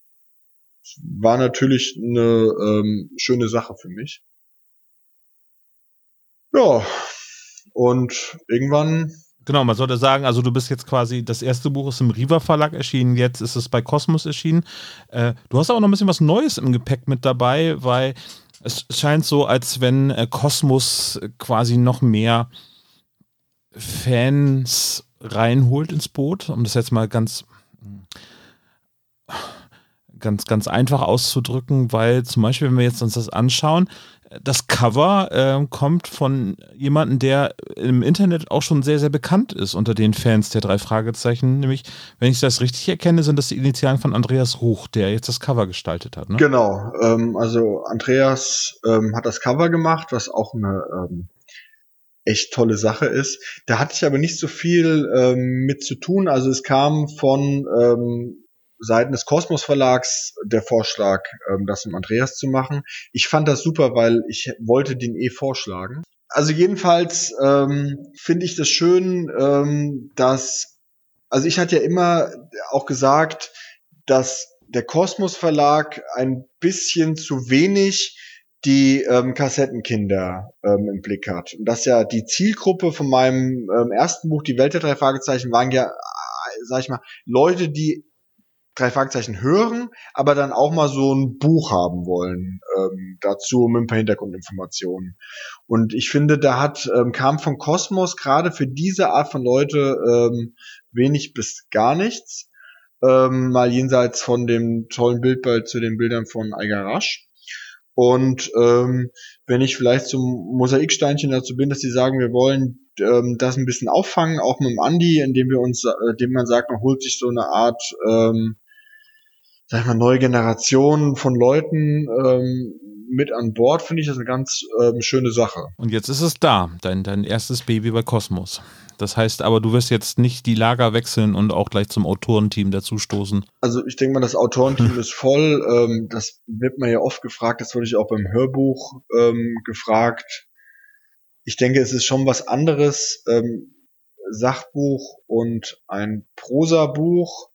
War natürlich eine ähm, schöne Sache für mich. Ja, und irgendwann Genau, man sollte sagen, also du bist jetzt quasi, das erste Buch ist im Riva Verlag erschienen, jetzt ist es bei Kosmos erschienen. Äh, du hast auch noch ein bisschen was Neues im Gepäck mit dabei, weil es scheint so, als wenn äh, quasi noch mehr Fans reinholt ins Boot, um das jetzt mal ganz ganz, ganz einfach auszudrücken, weil zum Beispiel, wenn wir jetzt uns das anschauen, das Cover äh, kommt von jemandem, der im Internet auch schon sehr, sehr bekannt ist unter den Fans der drei Fragezeichen. Nämlich, wenn ich das richtig erkenne, sind das die Initialen von Andreas Ruch, der jetzt das Cover gestaltet hat. Ne? Genau, ähm, also Andreas ähm, hat das Cover gemacht, was auch eine ähm, echt tolle Sache ist. Da hatte ich aber nicht so viel ähm, mit zu tun. Also es kam von ähm, Seiten des Kosmos Verlags der Vorschlag, ähm, das mit Andreas zu machen. Ich fand das super, weil ich wollte den eh vorschlagen. Also jedenfalls ähm, finde ich das schön, ähm, dass, also ich hatte ja immer auch gesagt, dass der Kosmos Verlag ein bisschen zu wenig die ähm, Kassettenkinder ähm, im Blick hat. Und dass ja die Zielgruppe von meinem ähm, ersten Buch, die Welt der drei Fragezeichen, waren ja, äh, sag ich mal, Leute, die drei Fragezeichen hören, aber dann auch mal so ein Buch haben wollen ähm, dazu mit ein paar Hintergrundinformationen. Und ich finde, da hat ähm, kam von Kosmos gerade für diese Art von Leute ähm, wenig bis gar nichts. Ähm, mal jenseits von dem tollen Bildball zu den Bildern von Eiger Rasch. Und ähm, wenn ich vielleicht zum Mosaiksteinchen dazu bin, dass sie sagen, wir wollen ähm, das ein bisschen auffangen, auch mit dem Andi, indem wir uns, äh, dem man sagt, man holt sich so eine Art ähm, sag ich mal, neue Generation von Leuten ähm, mit an Bord, finde ich das eine ganz ähm, schöne Sache. Und jetzt ist es da, dein, dein erstes Baby bei Kosmos. Das heißt aber, du wirst jetzt nicht die Lager wechseln und auch gleich zum Autorenteam dazustoßen. Also ich denke mal, das Autorenteam ist voll. Ähm, das wird mir ja oft gefragt, das wurde ich auch beim Hörbuch ähm, gefragt. Ich denke, es ist schon was anderes, ähm, Sachbuch und ein Prosabuch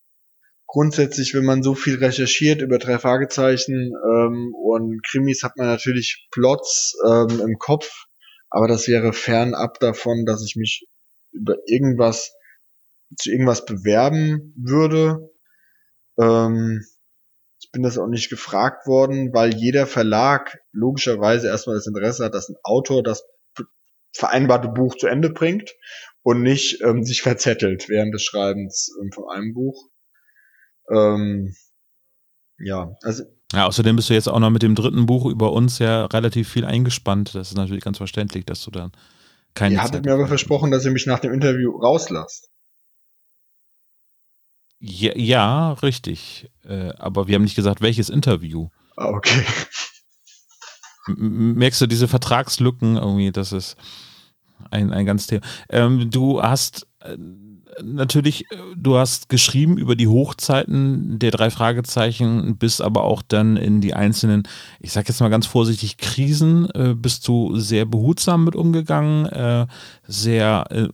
grundsätzlich, wenn man so viel recherchiert über drei Fragezeichen ähm, und Krimis, hat man natürlich Plots ähm, im Kopf, aber das wäre fernab davon, dass ich mich über irgendwas zu irgendwas bewerben würde. Ähm, ich bin das auch nicht gefragt worden, weil jeder Verlag logischerweise erstmal das Interesse hat, dass ein Autor das vereinbarte Buch zu Ende bringt und nicht ähm, sich verzettelt während des Schreibens ähm, von einem Buch. Ähm, ja, also. Ja, außerdem bist du jetzt auch noch mit dem dritten Buch über uns ja relativ viel eingespannt. Das ist natürlich ganz verständlich, dass du dann keine. Ihr hattet mir aber versprochen, dass ihr mich nach dem Interview rauslasst. Ja, ja richtig. Äh, aber wir haben nicht gesagt, welches Interview. Ah, okay. merkst du diese Vertragslücken irgendwie? Das ist ein, ein ganz Thema. Ähm, du hast äh, natürlich, äh, du hast geschrieben über die Hochzeiten der drei Fragezeichen, bist aber auch dann in die einzelnen, ich sag jetzt mal ganz vorsichtig, Krisen, äh, bist du sehr behutsam mit umgegangen, äh, sehr äh,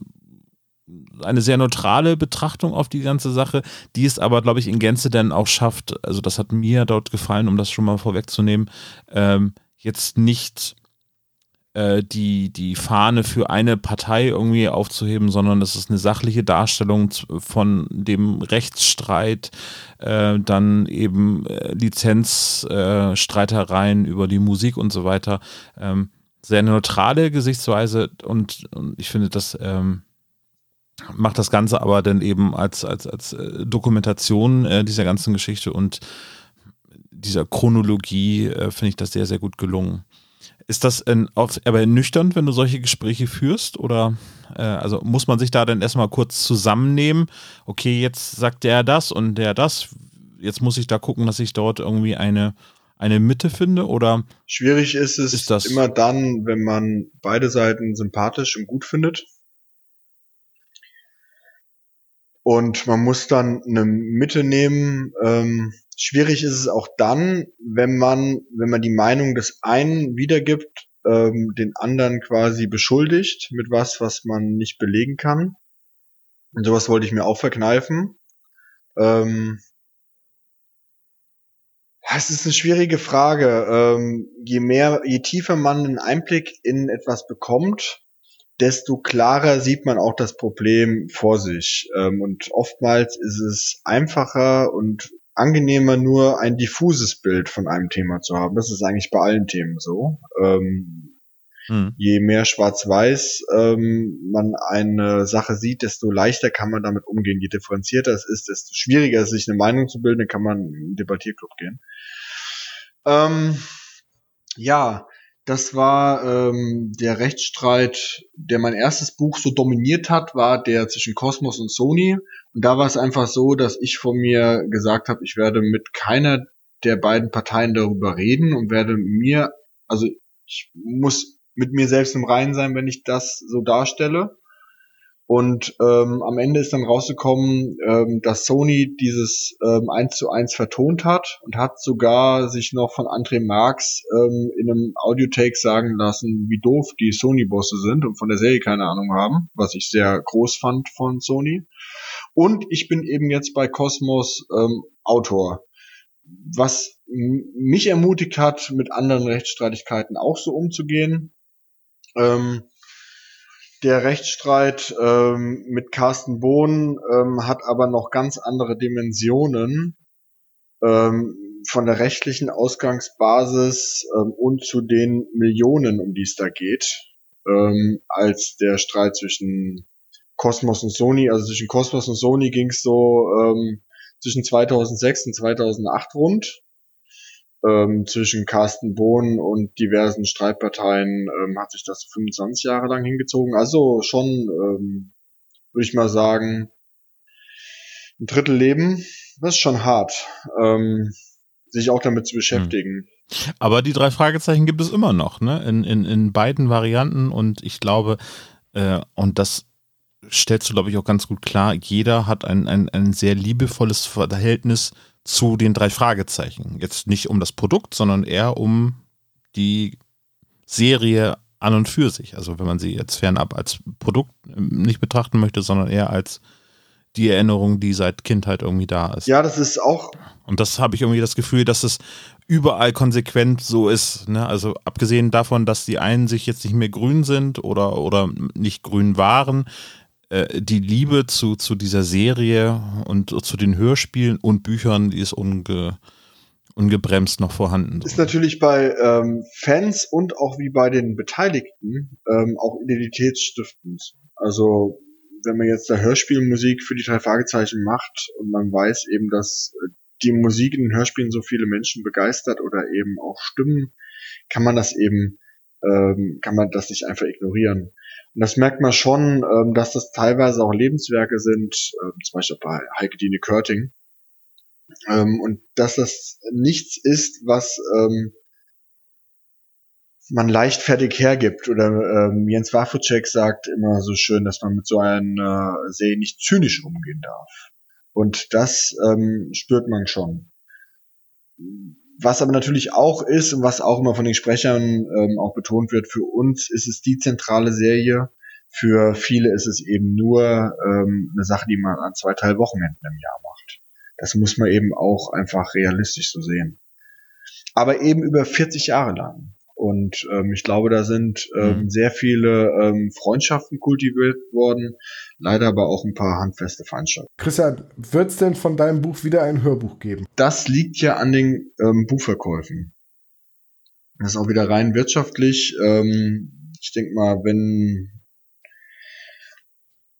eine sehr neutrale Betrachtung auf die ganze Sache, die es aber, glaube ich, in Gänze dann auch schafft, also das hat mir dort gefallen, um das schon mal vorwegzunehmen, ähm, jetzt nicht äh, die, die Fahne für eine Partei irgendwie aufzuheben, sondern es ist eine sachliche Darstellung von dem Rechtsstreit, äh, dann eben äh, Lizenzstreitereien über die Musik und so weiter. Ähm, sehr neutrale Gesichtsweise und, und ich finde, das ähm, macht das Ganze aber dann eben als, als, als äh, Dokumentation äh, dieser ganzen Geschichte und dieser Chronologie äh, finde ich das sehr, sehr gut gelungen. Ist das in, auf, aber nüchtern, wenn du solche Gespräche führst? Oder äh, also muss man sich da dann erstmal kurz zusammennehmen? Okay, jetzt sagt der das und der das. Jetzt muss ich da gucken, dass ich dort irgendwie eine, eine Mitte finde? Oder schwierig ist es ist das immer dann, wenn man beide Seiten sympathisch und gut findet. Und man muss dann eine Mitte nehmen. Ähm, schwierig ist es auch dann, wenn man, wenn man die Meinung des einen wiedergibt, ähm, den anderen quasi beschuldigt mit was, was man nicht belegen kann. Und sowas wollte ich mir auch verkneifen. Ähm, es ist eine schwierige Frage. Ähm, je mehr, je tiefer man einen Einblick in etwas bekommt, desto klarer sieht man auch das Problem vor sich. Ähm, und oftmals ist es einfacher und angenehmer, nur ein diffuses Bild von einem Thema zu haben. Das ist eigentlich bei allen Themen so. Ähm, hm. Je mehr Schwarz-Weiß ähm, man eine Sache sieht, desto leichter kann man damit umgehen. Je differenzierter es ist, desto schwieriger ist, sich eine Meinung zu bilden, dann kann man in den Debattierclub gehen. Ähm, ja, das war ähm, der Rechtsstreit, der mein erstes Buch so dominiert hat, war der zwischen Cosmos und Sony. Und da war es einfach so, dass ich von mir gesagt habe, ich werde mit keiner der beiden Parteien darüber reden und werde mir, also ich muss mit mir selbst im Reinen sein, wenn ich das so darstelle. Und ähm, am Ende ist dann rausgekommen, ähm, dass Sony dieses ähm, 1 zu 1 vertont hat und hat sogar sich noch von André Marx ähm, in einem Audiotake sagen lassen, wie doof die Sony-Bosse sind und von der Serie keine Ahnung haben, was ich sehr groß fand von Sony. Und ich bin eben jetzt bei Cosmos ähm, Autor, was mich ermutigt hat, mit anderen Rechtsstreitigkeiten auch so umzugehen. Ähm, der Rechtsstreit ähm, mit Carsten Bohn ähm, hat aber noch ganz andere Dimensionen ähm, von der rechtlichen Ausgangsbasis ähm, und zu den Millionen, um die es da geht, ähm, als der Streit zwischen Cosmos und Sony. Also zwischen Cosmos und Sony ging es so ähm, zwischen 2006 und 2008 rund ähm, zwischen Carsten Bohn und diversen Streitparteien ähm, hat sich das 25 Jahre lang hingezogen. Also schon, ähm, würde ich mal sagen, ein Drittel Leben. Das ist schon hart, ähm, sich auch damit zu beschäftigen. Hm. Aber die drei Fragezeichen gibt es immer noch, ne? In, in, in beiden Varianten und ich glaube, äh, und das stellst du, glaube ich, auch ganz gut klar, jeder hat ein, ein, ein sehr liebevolles Verhältnis zu den drei Fragezeichen. Jetzt nicht um das Produkt, sondern eher um die Serie an und für sich. Also wenn man sie jetzt fernab als Produkt ähm, nicht betrachten möchte, sondern eher als die Erinnerung, die seit Kindheit irgendwie da ist. Ja, das ist auch. Und das habe ich irgendwie das Gefühl, dass es überall konsequent so ist. Ne? Also abgesehen davon, dass die einen sich jetzt nicht mehr grün sind oder, oder nicht grün waren, die Liebe zu, zu dieser Serie und zu den Hörspielen und Büchern, die ist unge, ungebremst noch vorhanden. Ist natürlich bei ähm, Fans und auch wie bei den Beteiligten ähm, auch identitätsstiftend. Also wenn man jetzt da Hörspielmusik für die drei Fragezeichen macht und man weiß eben, dass äh, die Musik in den Hörspielen so viele Menschen begeistert oder eben auch Stimmen, kann man das eben, ähm, kann man das nicht einfach ignorieren. Und das merkt man schon, ähm, dass das teilweise auch Lebenswerke sind, äh, zum Beispiel bei Heike Dine Körting. Ähm, und dass das nichts ist, was ähm, man leichtfertig hergibt. Oder ähm, Jens Wafficek sagt immer so schön, dass man mit so einer See nicht zynisch umgehen darf. Und das ähm, spürt man schon. Was aber natürlich auch ist und was auch immer von den Sprechern ähm, auch betont wird, für uns ist es die zentrale Serie. Für viele ist es eben nur ähm, eine Sache, die man an zwei Teilwochenenden im Jahr macht. Das muss man eben auch einfach realistisch so sehen. Aber eben über 40 Jahre lang. Und ähm, ich glaube, da sind ähm, mhm. sehr viele ähm, Freundschaften kultiviert worden, leider aber auch ein paar handfeste Feindschaften. Christian, wird es denn von deinem Buch wieder ein Hörbuch geben? Das liegt ja an den ähm, Buchverkäufen. Das ist auch wieder rein wirtschaftlich. Ähm, ich denke mal, wenn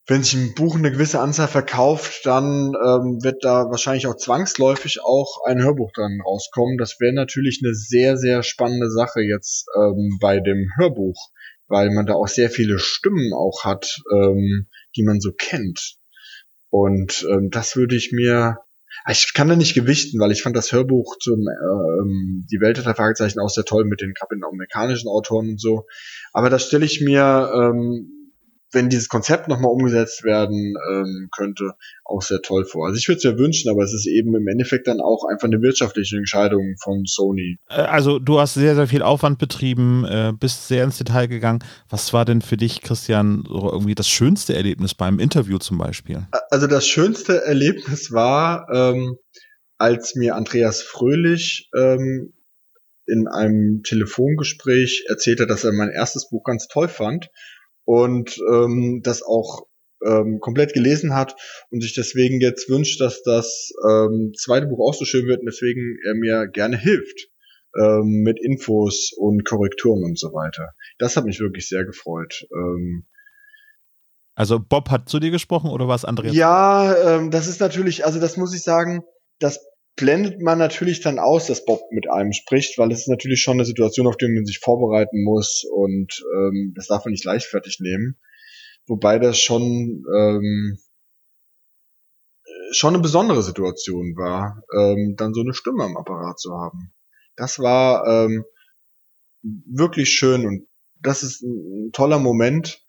wenn sich ein Buch eine gewisse Anzahl verkauft, dann ähm, wird da wahrscheinlich auch zwangsläufig auch ein Hörbuch dann rauskommen. Das wäre natürlich eine sehr, sehr spannende Sache jetzt ähm, bei dem Hörbuch, weil man da auch sehr viele Stimmen auch hat, ähm, die man so kennt. Und ähm, das würde ich mir, ich kann da nicht gewichten, weil ich fand das Hörbuch zum ähm, Die Welt der Fragezeichen auch sehr toll mit den amerikanischen Autoren und so. Aber das stelle ich mir ähm, wenn dieses Konzept nochmal umgesetzt werden ähm, könnte, auch sehr toll vor. Also ich würde es mir wünschen, aber es ist eben im Endeffekt dann auch einfach eine wirtschaftliche Entscheidung von Sony. Äh, also du hast sehr, sehr viel Aufwand betrieben, äh, bist sehr ins Detail gegangen. Was war denn für dich, Christian, so irgendwie das schönste Erlebnis beim Interview zum Beispiel? Also das schönste Erlebnis war, ähm, als mir Andreas Fröhlich ähm, in einem Telefongespräch erzählte, dass er mein erstes Buch ganz toll fand und ähm, das auch ähm, komplett gelesen hat und sich deswegen jetzt wünscht, dass das ähm, zweite Buch auch so schön wird und deswegen er mir gerne hilft ähm, mit Infos und Korrekturen und so weiter. Das hat mich wirklich sehr gefreut. Ähm, also Bob hat zu dir gesprochen oder war es Andreas? Ja, ähm, das ist natürlich, also das muss ich sagen, das blendet man natürlich dann aus, dass Bob mit einem spricht, weil es ist natürlich schon eine Situation, auf die man sich vorbereiten muss und ähm, das darf man nicht leichtfertig nehmen. Wobei das schon ähm, schon eine besondere Situation war, ähm, dann so eine Stimme am Apparat zu haben. Das war ähm, wirklich schön und das ist ein, ein toller Moment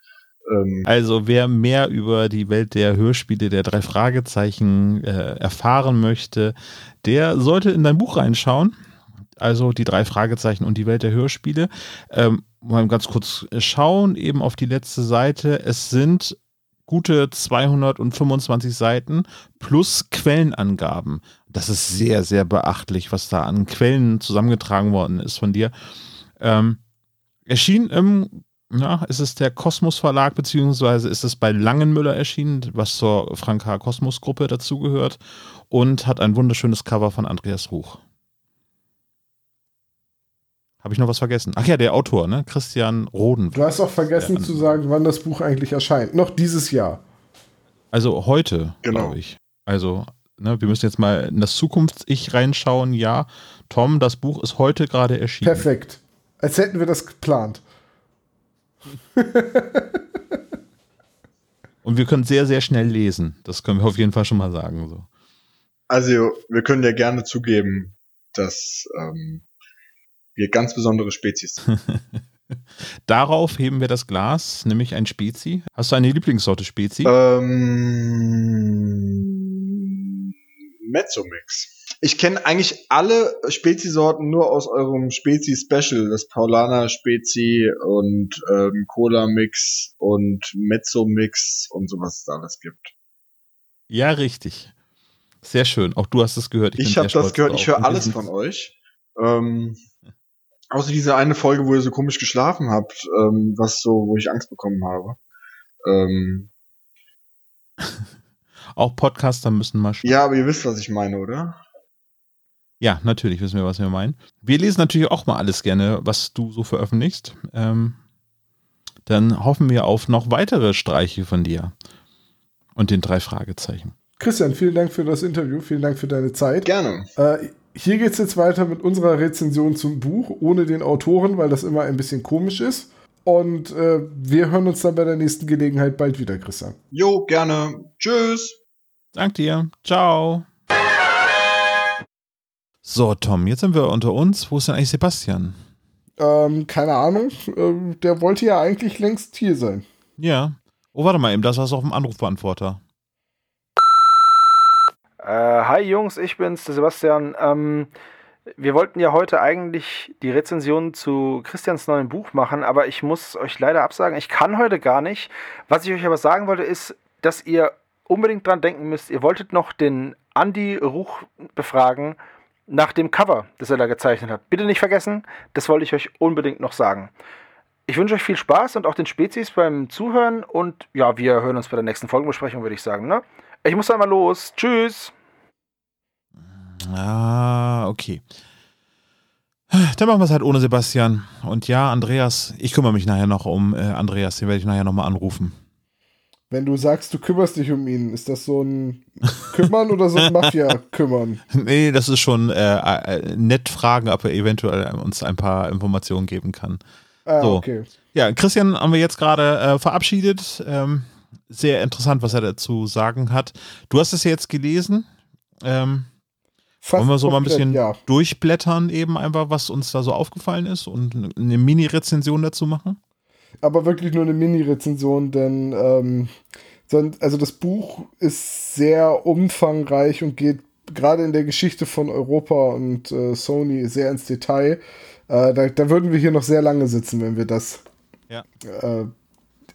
ähm, also wer mehr über die Welt der Hörspiele der drei Fragezeichen äh, erfahren möchte, der sollte in dein Buch reinschauen. Also die drei Fragezeichen und die Welt der Hörspiele. Ähm, mal ganz kurz schauen, eben auf die letzte Seite. Es sind gute 225 Seiten plus Quellenangaben. Das ist sehr, sehr beachtlich, was da an Quellen zusammengetragen worden ist von dir. Ähm, erschien im ja, ist es der Kosmos Verlag, beziehungsweise ist es bei Langenmüller erschienen, was zur Frank H. Kosmos Gruppe dazugehört und hat ein wunderschönes Cover von Andreas Ruch. Habe ich noch was vergessen? Ach ja, der Autor, ne? Christian Roden. Du hast auch vergessen zu sagen, wann das Buch eigentlich erscheint. Noch dieses Jahr. Also heute, genau. glaube ich. Also, ne, wir müssen jetzt mal in das Zukunfts-Ich reinschauen. Ja, Tom, das Buch ist heute gerade erschienen. Perfekt. Als hätten wir das geplant. Und wir können sehr, sehr schnell lesen. Das können wir auf jeden Fall schon mal sagen. So. Also, wir können ja gerne zugeben, dass ähm, wir ganz besondere Spezies sind. Darauf heben wir das Glas, nämlich ein Spezi. Hast du eine Lieblingssorte Spezi? Ähm, Mezzomix. Ich kenne eigentlich alle Spezi-Sorten nur aus eurem Spezi-Special, das Paulaner Spezi und ähm, Cola-Mix und Mezzo-Mix und so, was es da alles gibt. Ja, richtig. Sehr schön. Auch du hast es gehört. Ich, ich habe das gehört. Drauf. Ich höre alles von euch. Ähm, außer diese eine Folge, wo ihr so komisch geschlafen habt, ähm, was so, wo ich Angst bekommen habe. Ähm, Auch Podcaster müssen mal Ja, aber ihr wisst, was ich meine, oder? Ja, natürlich wissen wir, was wir meinen. Wir lesen natürlich auch mal alles gerne, was du so veröffentlichst. Ähm, dann hoffen wir auf noch weitere Streiche von dir und den drei Fragezeichen. Christian, vielen Dank für das Interview, vielen Dank für deine Zeit. Gerne. Äh, hier geht es jetzt weiter mit unserer Rezension zum Buch, ohne den Autoren, weil das immer ein bisschen komisch ist. Und äh, wir hören uns dann bei der nächsten Gelegenheit bald wieder, Christian. Jo, gerne. Tschüss. Dank dir. Ciao. So, Tom, jetzt sind wir unter uns. Wo ist denn eigentlich Sebastian? Ähm, keine Ahnung. Äh, der wollte ja eigentlich längst hier sein. Ja. Oh, warte mal eben, das war auf dem Anrufbeantworter. Äh, hi Jungs, ich bin's, der Sebastian. Ähm, wir wollten ja heute eigentlich die Rezension zu Christians neuen Buch machen, aber ich muss euch leider absagen, ich kann heute gar nicht. Was ich euch aber sagen wollte, ist, dass ihr unbedingt dran denken müsst, ihr wolltet noch den Andy Ruch befragen nach dem Cover, das er da gezeichnet hat. Bitte nicht vergessen, das wollte ich euch unbedingt noch sagen. Ich wünsche euch viel Spaß und auch den Spezies beim Zuhören und ja, wir hören uns bei der nächsten Folgenbesprechung, würde ich sagen. Ne? Ich muss einmal los. Tschüss. Ah, okay. Dann machen wir es halt ohne Sebastian. Und ja, Andreas, ich kümmere mich nachher noch um äh, Andreas, den werde ich nachher nochmal anrufen. Wenn du sagst, du kümmerst dich um ihn, ist das so ein Kümmern oder so ein Mafia-Kümmern? Nee, das ist schon äh, äh, nett fragen, ob er eventuell uns ein paar Informationen geben kann. Ah, So. okay. Ja, Christian haben wir jetzt gerade äh, verabschiedet. Ähm, sehr interessant, was er dazu sagen hat. Du hast es ja jetzt gelesen. Ähm, Fast wollen wir so mal ein komplett, bisschen Ja. durchblättern, eben einfach, was uns da so aufgefallen ist und eine Mini-Rezension dazu machen? Aber wirklich nur eine Mini-Rezension, denn ähm, also das Buch ist sehr umfangreich und geht gerade in der Geschichte von Europa und äh, Sony sehr ins Detail. Äh, da, da würden wir hier noch sehr lange sitzen, wenn wir das Ja. äh,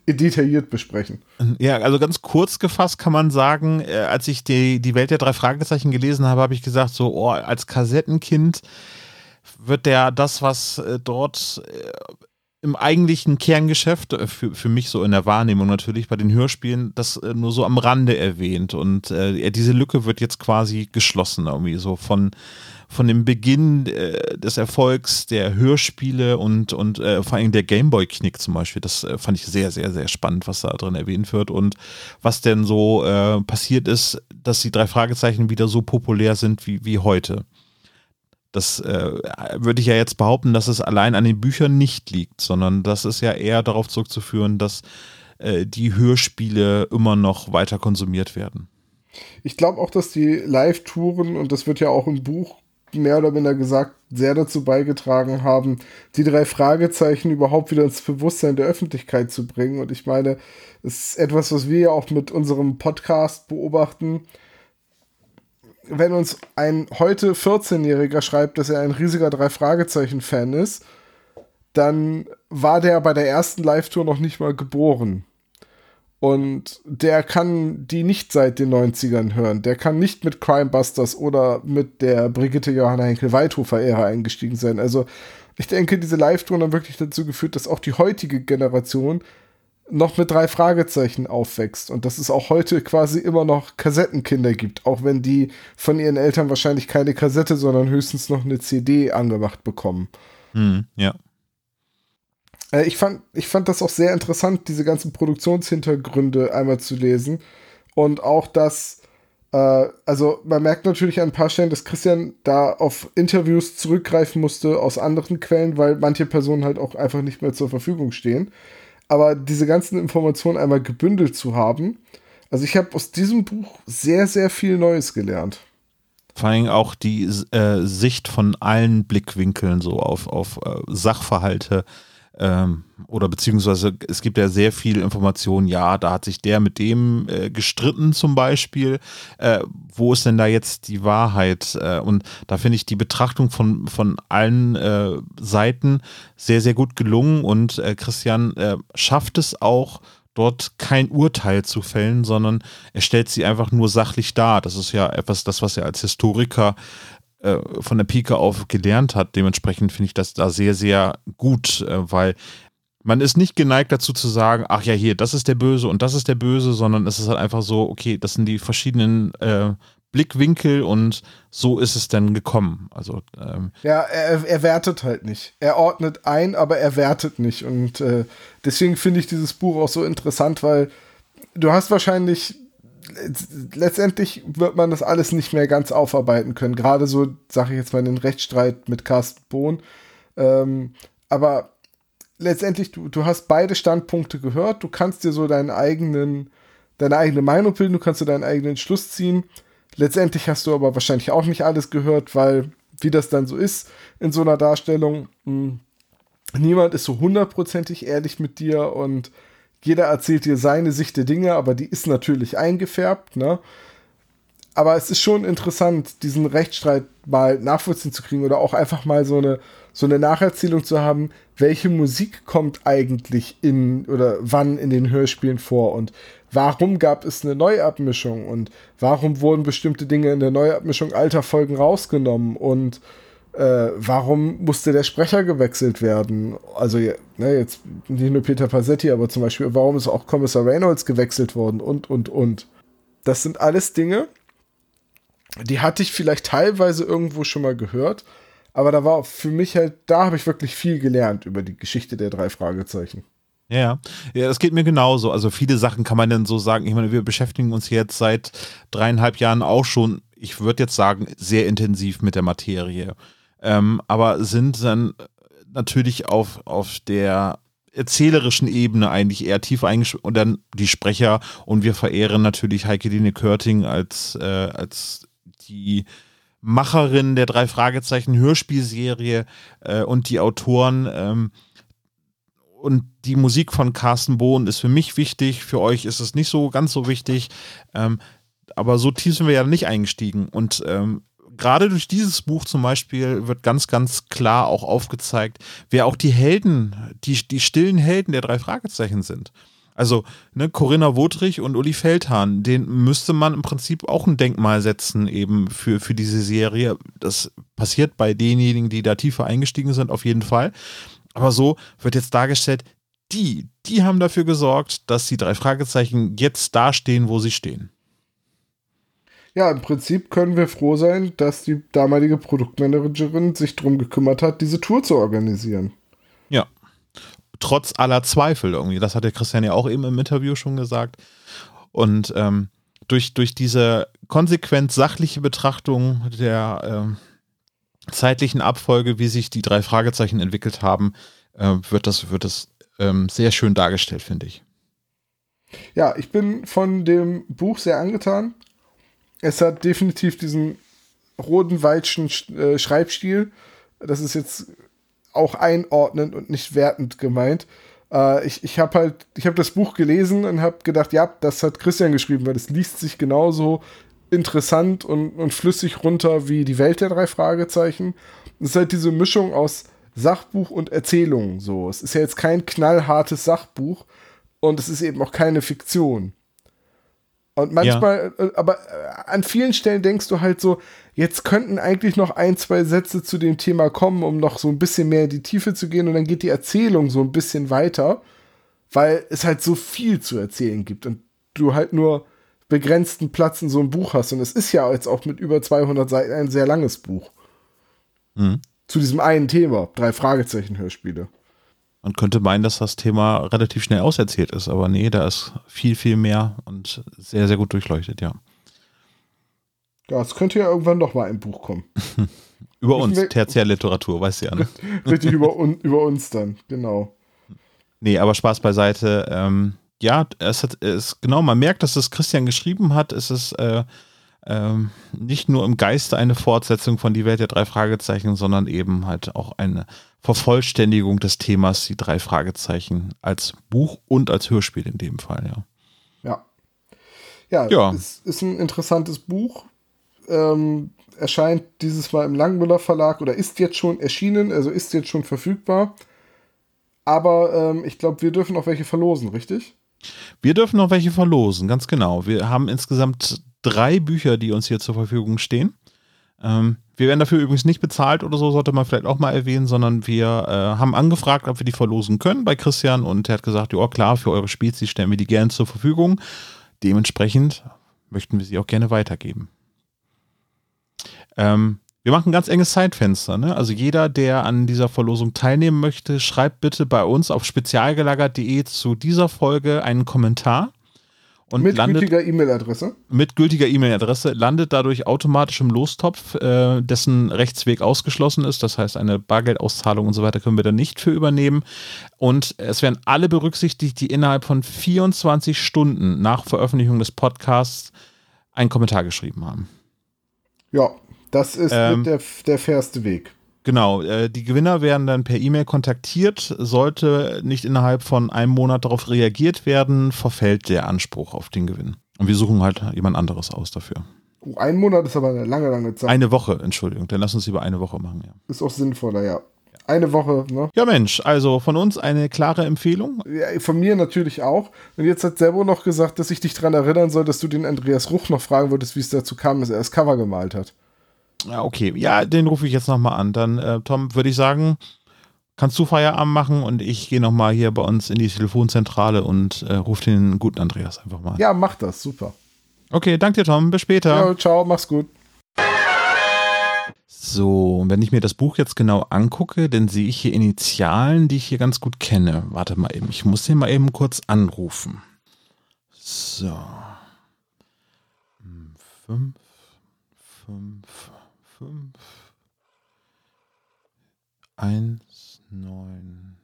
detailliert besprechen. Ja, also ganz kurz gefasst kann man sagen, äh, als ich die, die Welt der drei Fragezeichen gelesen habe, habe ich gesagt, so, oh, als Kassettenkind wird der das, was äh, dort äh, im eigentlichen Kerngeschäft, äh, für, für mich so in der Wahrnehmung natürlich bei den Hörspielen, das äh, nur so am Rande erwähnt. Und äh, diese Lücke wird jetzt quasi geschlossen, irgendwie so von, von dem Beginn äh, des Erfolgs der Hörspiele und, und äh, vor allem der Gameboy-Knick zum Beispiel. Das äh, fand ich sehr, sehr, sehr spannend, was da drin erwähnt wird und was denn so äh, passiert ist, dass die drei Fragezeichen wieder so populär sind wie, wie heute. Das äh, würde ich ja jetzt behaupten, dass es allein an den Büchern nicht liegt, sondern das ist ja eher darauf zurückzuführen, dass äh, die Hörspiele immer noch weiter konsumiert werden. Ich glaube auch, dass die Live-Touren, und das wird ja auch im Buch mehr oder minder gesagt, sehr dazu beigetragen haben, die drei Fragezeichen überhaupt wieder ins Bewusstsein der Öffentlichkeit zu bringen. Und ich meine, es ist etwas, was wir ja auch mit unserem Podcast beobachten. Wenn uns ein heute 14-Jähriger schreibt, dass er ein riesiger Drei-Fragezeichen-Fan ist, dann war der bei der ersten Live-Tour noch nicht mal geboren. Und der kann die nicht seit den 90ern hören. Der kann nicht mit Crimebusters oder mit der Brigitte Johanna Henkel-Weithofer-Ära eingestiegen sein. Also ich denke, diese Live-Touren haben wirklich dazu geführt, dass auch die heutige Generation noch mit drei Fragezeichen aufwächst und dass es auch heute quasi immer noch Kassettenkinder gibt, auch wenn die von ihren Eltern wahrscheinlich keine Kassette, sondern höchstens noch eine CD angemacht bekommen. Hm, ja. Äh, ich, fand, ich fand das auch sehr interessant, diese ganzen Produktionshintergründe einmal zu lesen. Und auch das, äh, also man merkt natürlich an ein paar Stellen, dass Christian da auf Interviews zurückgreifen musste aus anderen Quellen, weil manche Personen halt auch einfach nicht mehr zur Verfügung stehen. Aber diese ganzen Informationen einmal gebündelt zu haben, also ich habe aus diesem Buch sehr, sehr viel Neues gelernt. Vor allem auch die äh, Sicht von allen Blickwinkeln so auf, auf äh, Sachverhalte ähm, oder beziehungsweise es gibt ja sehr viel Information, ja, da hat sich der mit dem äh, gestritten zum Beispiel. Äh, wo ist denn da jetzt die Wahrheit? Äh, und da finde ich die Betrachtung von, von allen äh, Seiten sehr, sehr gut gelungen und äh, Christian äh, schafft es auch, dort kein Urteil zu fällen, sondern er stellt sie einfach nur sachlich dar. Das ist ja etwas, das, was er als Historiker äh, von der Pike auf gelernt hat. Dementsprechend finde ich das da sehr, sehr gut, äh, weil man ist nicht geneigt dazu zu sagen, ach ja, hier, das ist der Böse und das ist der Böse, sondern es ist halt einfach so, okay, das sind die verschiedenen äh, Blickwinkel und so ist es dann gekommen. Also ähm, Ja, er, er wertet halt nicht. Er ordnet ein, aber er wertet nicht. Und äh, deswegen finde ich dieses Buch auch so interessant, weil du hast wahrscheinlich letztendlich wird man das alles nicht mehr ganz aufarbeiten können. Gerade so, sage ich jetzt mal, den Rechtsstreit mit Carsten Bohn. Ähm, aber letztendlich, du, du hast beide Standpunkte gehört. Du kannst dir so deinen eigenen, deine eigene Meinung bilden, du kannst dir deinen eigenen Schluss ziehen. Letztendlich hast du aber wahrscheinlich auch nicht alles gehört, weil, wie das dann so ist in so einer Darstellung, mh, niemand ist so hundertprozentig ehrlich mit dir und jeder erzählt dir seine Sicht der Dinge, aber die ist natürlich eingefärbt, ne? Aber es ist schon interessant, diesen Rechtsstreit mal nachvollziehen zu kriegen oder auch einfach mal so eine, so eine Nacherzählung zu haben, welche Musik kommt eigentlich in oder wann in den Hörspielen vor und warum gab es eine Neuabmischung und warum wurden bestimmte Dinge in der Neuabmischung alter Folgen rausgenommen und äh, warum musste der Sprecher gewechselt werden? Also ne, jetzt nicht nur Peter Passetti, aber zum Beispiel, warum ist auch Kommissar Reynolds gewechselt worden und, und, und. Das sind alles Dinge, die hatte ich vielleicht teilweise irgendwo schon mal gehört, aber da war für mich halt, da habe ich wirklich viel gelernt über die Geschichte der drei Fragezeichen. Ja, ja, das geht mir genauso. Also viele Sachen kann man dann so sagen. Ich meine, wir beschäftigen uns jetzt seit dreieinhalb Jahren auch schon, ich würde jetzt sagen, sehr intensiv mit der Materie ähm, aber sind dann natürlich auf, auf der erzählerischen Ebene eigentlich eher tief eingeschrieben und dann die Sprecher. Und wir verehren natürlich Heike Dine Körting als, äh, als die Macherin der drei Fragezeichen Hörspielserie äh, und die Autoren ähm, und die Musik von Carsten Bohn ist für mich wichtig, für euch ist es nicht so ganz so wichtig, ähm, aber so tief sind wir ja nicht eingestiegen. Und ähm, gerade durch dieses Buch zum Beispiel wird ganz, ganz klar auch aufgezeigt, wer auch die Helden, die, die stillen Helden der drei Fragezeichen sind. Also ne, Corinna Wodrich und Uli Feldhahn, den müsste man im Prinzip auch ein Denkmal setzen eben für, für diese Serie. Das passiert bei denjenigen, die da tiefer eingestiegen sind, auf jeden Fall. Aber so wird jetzt dargestellt, die, die haben dafür gesorgt, dass die drei Fragezeichen jetzt dastehen, wo sie stehen ja, im Prinzip können wir froh sein, dass die damalige Produktmanagerin sich darum gekümmert hat, diese Tour zu organisieren. Ja. Trotz aller Zweifel irgendwie. Das hat der Christian ja auch eben im Interview schon gesagt. Und ähm, durch, durch diese konsequent sachliche Betrachtung der ähm, zeitlichen Abfolge, wie sich die drei Fragezeichen entwickelt haben, äh, wird das, wird das ähm, sehr schön dargestellt, finde ich. Ja, ich bin von dem Buch sehr angetan es hat definitiv diesen roten Weitschen äh, Schreibstil. Das ist jetzt auch einordnend und nicht wertend gemeint. Äh, ich ich habe halt, ich habe das Buch gelesen und habe gedacht, ja, das hat Christian geschrieben, weil es liest sich genauso interessant und, und flüssig runter wie die Welt der drei Fragezeichen. Es ist halt diese Mischung aus Sachbuch und Erzählung. So, es ist ja jetzt kein knallhartes Sachbuch und es ist eben auch keine Fiktion. Und manchmal, ja. Äh, aber äh, an vielen Stellen denkst du halt so, jetzt könnten eigentlich noch ein, zwei Sätze zu dem Thema kommen, um noch so ein bisschen mehr in die Tiefe zu gehen und dann geht die Erzählung so ein bisschen weiter, weil es halt so viel zu erzählen gibt und du halt nur begrenzten Platz in so einem Buch hast. Und es ist ja jetzt auch mit über 200 Seiten ein sehr langes Buch. Mhm. Zu diesem einen Thema, drei Fragezeichen-Hörspiele. Man könnte meinen, dass das Thema relativ schnell auserzählt ist, aber nee, da ist viel, viel mehr und sehr, sehr gut durchleuchtet, ja. Ja, es könnte ja irgendwann noch mal ein Buch kommen. über uns, Tertiärliteratur, weißt du ja. Ne? Richtig, über, un, über uns dann, genau. Nee, aber Spaß beiseite. Ähm, ja, es hat, es, genau, man merkt, dass es Christian geschrieben hat. Es ist äh, ähm, nicht nur im Geiste eine Fortsetzung von Die Welt der drei Fragezeichen, sondern eben halt auch eine Vervollständigung des Themas, die drei Fragezeichen als Buch und als Hörspiel in dem Fall, ja. Ja. Ja, ja. es ist ein interessantes Buch. Ähm, erscheint dieses Mal im Langmüller Verlag oder ist jetzt schon erschienen, also ist jetzt schon verfügbar. Aber ähm, ich glaube, wir dürfen auch welche verlosen, richtig? Wir dürfen noch welche verlosen, ganz genau. Wir haben insgesamt drei Bücher, die uns hier zur Verfügung stehen. Ähm, wir werden dafür übrigens nicht bezahlt oder so, sollte man vielleicht auch mal erwähnen, sondern wir äh, haben angefragt, ob wir die verlosen können bei Christian und er hat gesagt, ja klar, für eure Spezies stellen wir die gerne zur Verfügung. Dementsprechend möchten wir sie auch gerne weitergeben. Ähm, wir machen ein ganz enges Zeitfenster. Ne? Also jeder, der an dieser Verlosung teilnehmen möchte, schreibt bitte bei uns auf spezialgelagert.de zu dieser Folge einen Kommentar und mit landet, gültiger E-Mail-Adresse? Mit gültiger E-Mail-Adresse landet dadurch automatisch im Lostopf, äh, dessen Rechtsweg ausgeschlossen ist. Das heißt, eine Bargeldauszahlung und so weiter können wir da nicht für übernehmen. Und es werden alle berücksichtigt, die innerhalb von 24 Stunden nach Veröffentlichung des Podcasts einen Kommentar geschrieben haben. Ja, das ist ähm, der, der fairste Weg. Genau, äh, die Gewinner werden dann per E-Mail kontaktiert. Sollte nicht innerhalb von einem Monat darauf reagiert werden, verfällt der Anspruch auf den Gewinn. Und wir suchen halt jemand anderes aus dafür. Oh, ein Monat ist aber eine lange, lange Zeit. Eine Woche, Entschuldigung. Dann lass uns lieber eine Woche machen, ja. Ist auch sinnvoller, ja. Eine Woche, ne? Ja, Mensch, also von uns eine klare Empfehlung. Ja, von mir natürlich auch. Und jetzt hat Servo noch gesagt, dass ich dich daran erinnern soll, dass du den Andreas Ruch noch fragen wolltest, wie es dazu kam, dass er das Cover gemalt hat. Ja, okay. Ja, den rufe ich jetzt nochmal an. Dann, äh, Tom, würde ich sagen, kannst du Feierabend machen und ich gehe nochmal hier bei uns in die Telefonzentrale und äh, rufe den guten Andreas einfach mal an. Ja, mach das, super. Okay, danke dir, Tom. Bis später. Ja, ciao, mach's gut. So, und wenn ich mir das Buch jetzt genau angucke, dann sehe ich hier Initialen, die ich hier ganz gut kenne. Warte mal eben, ich muss den mal eben kurz anrufen. So. Fünf, fünf, fünf, eins, neun,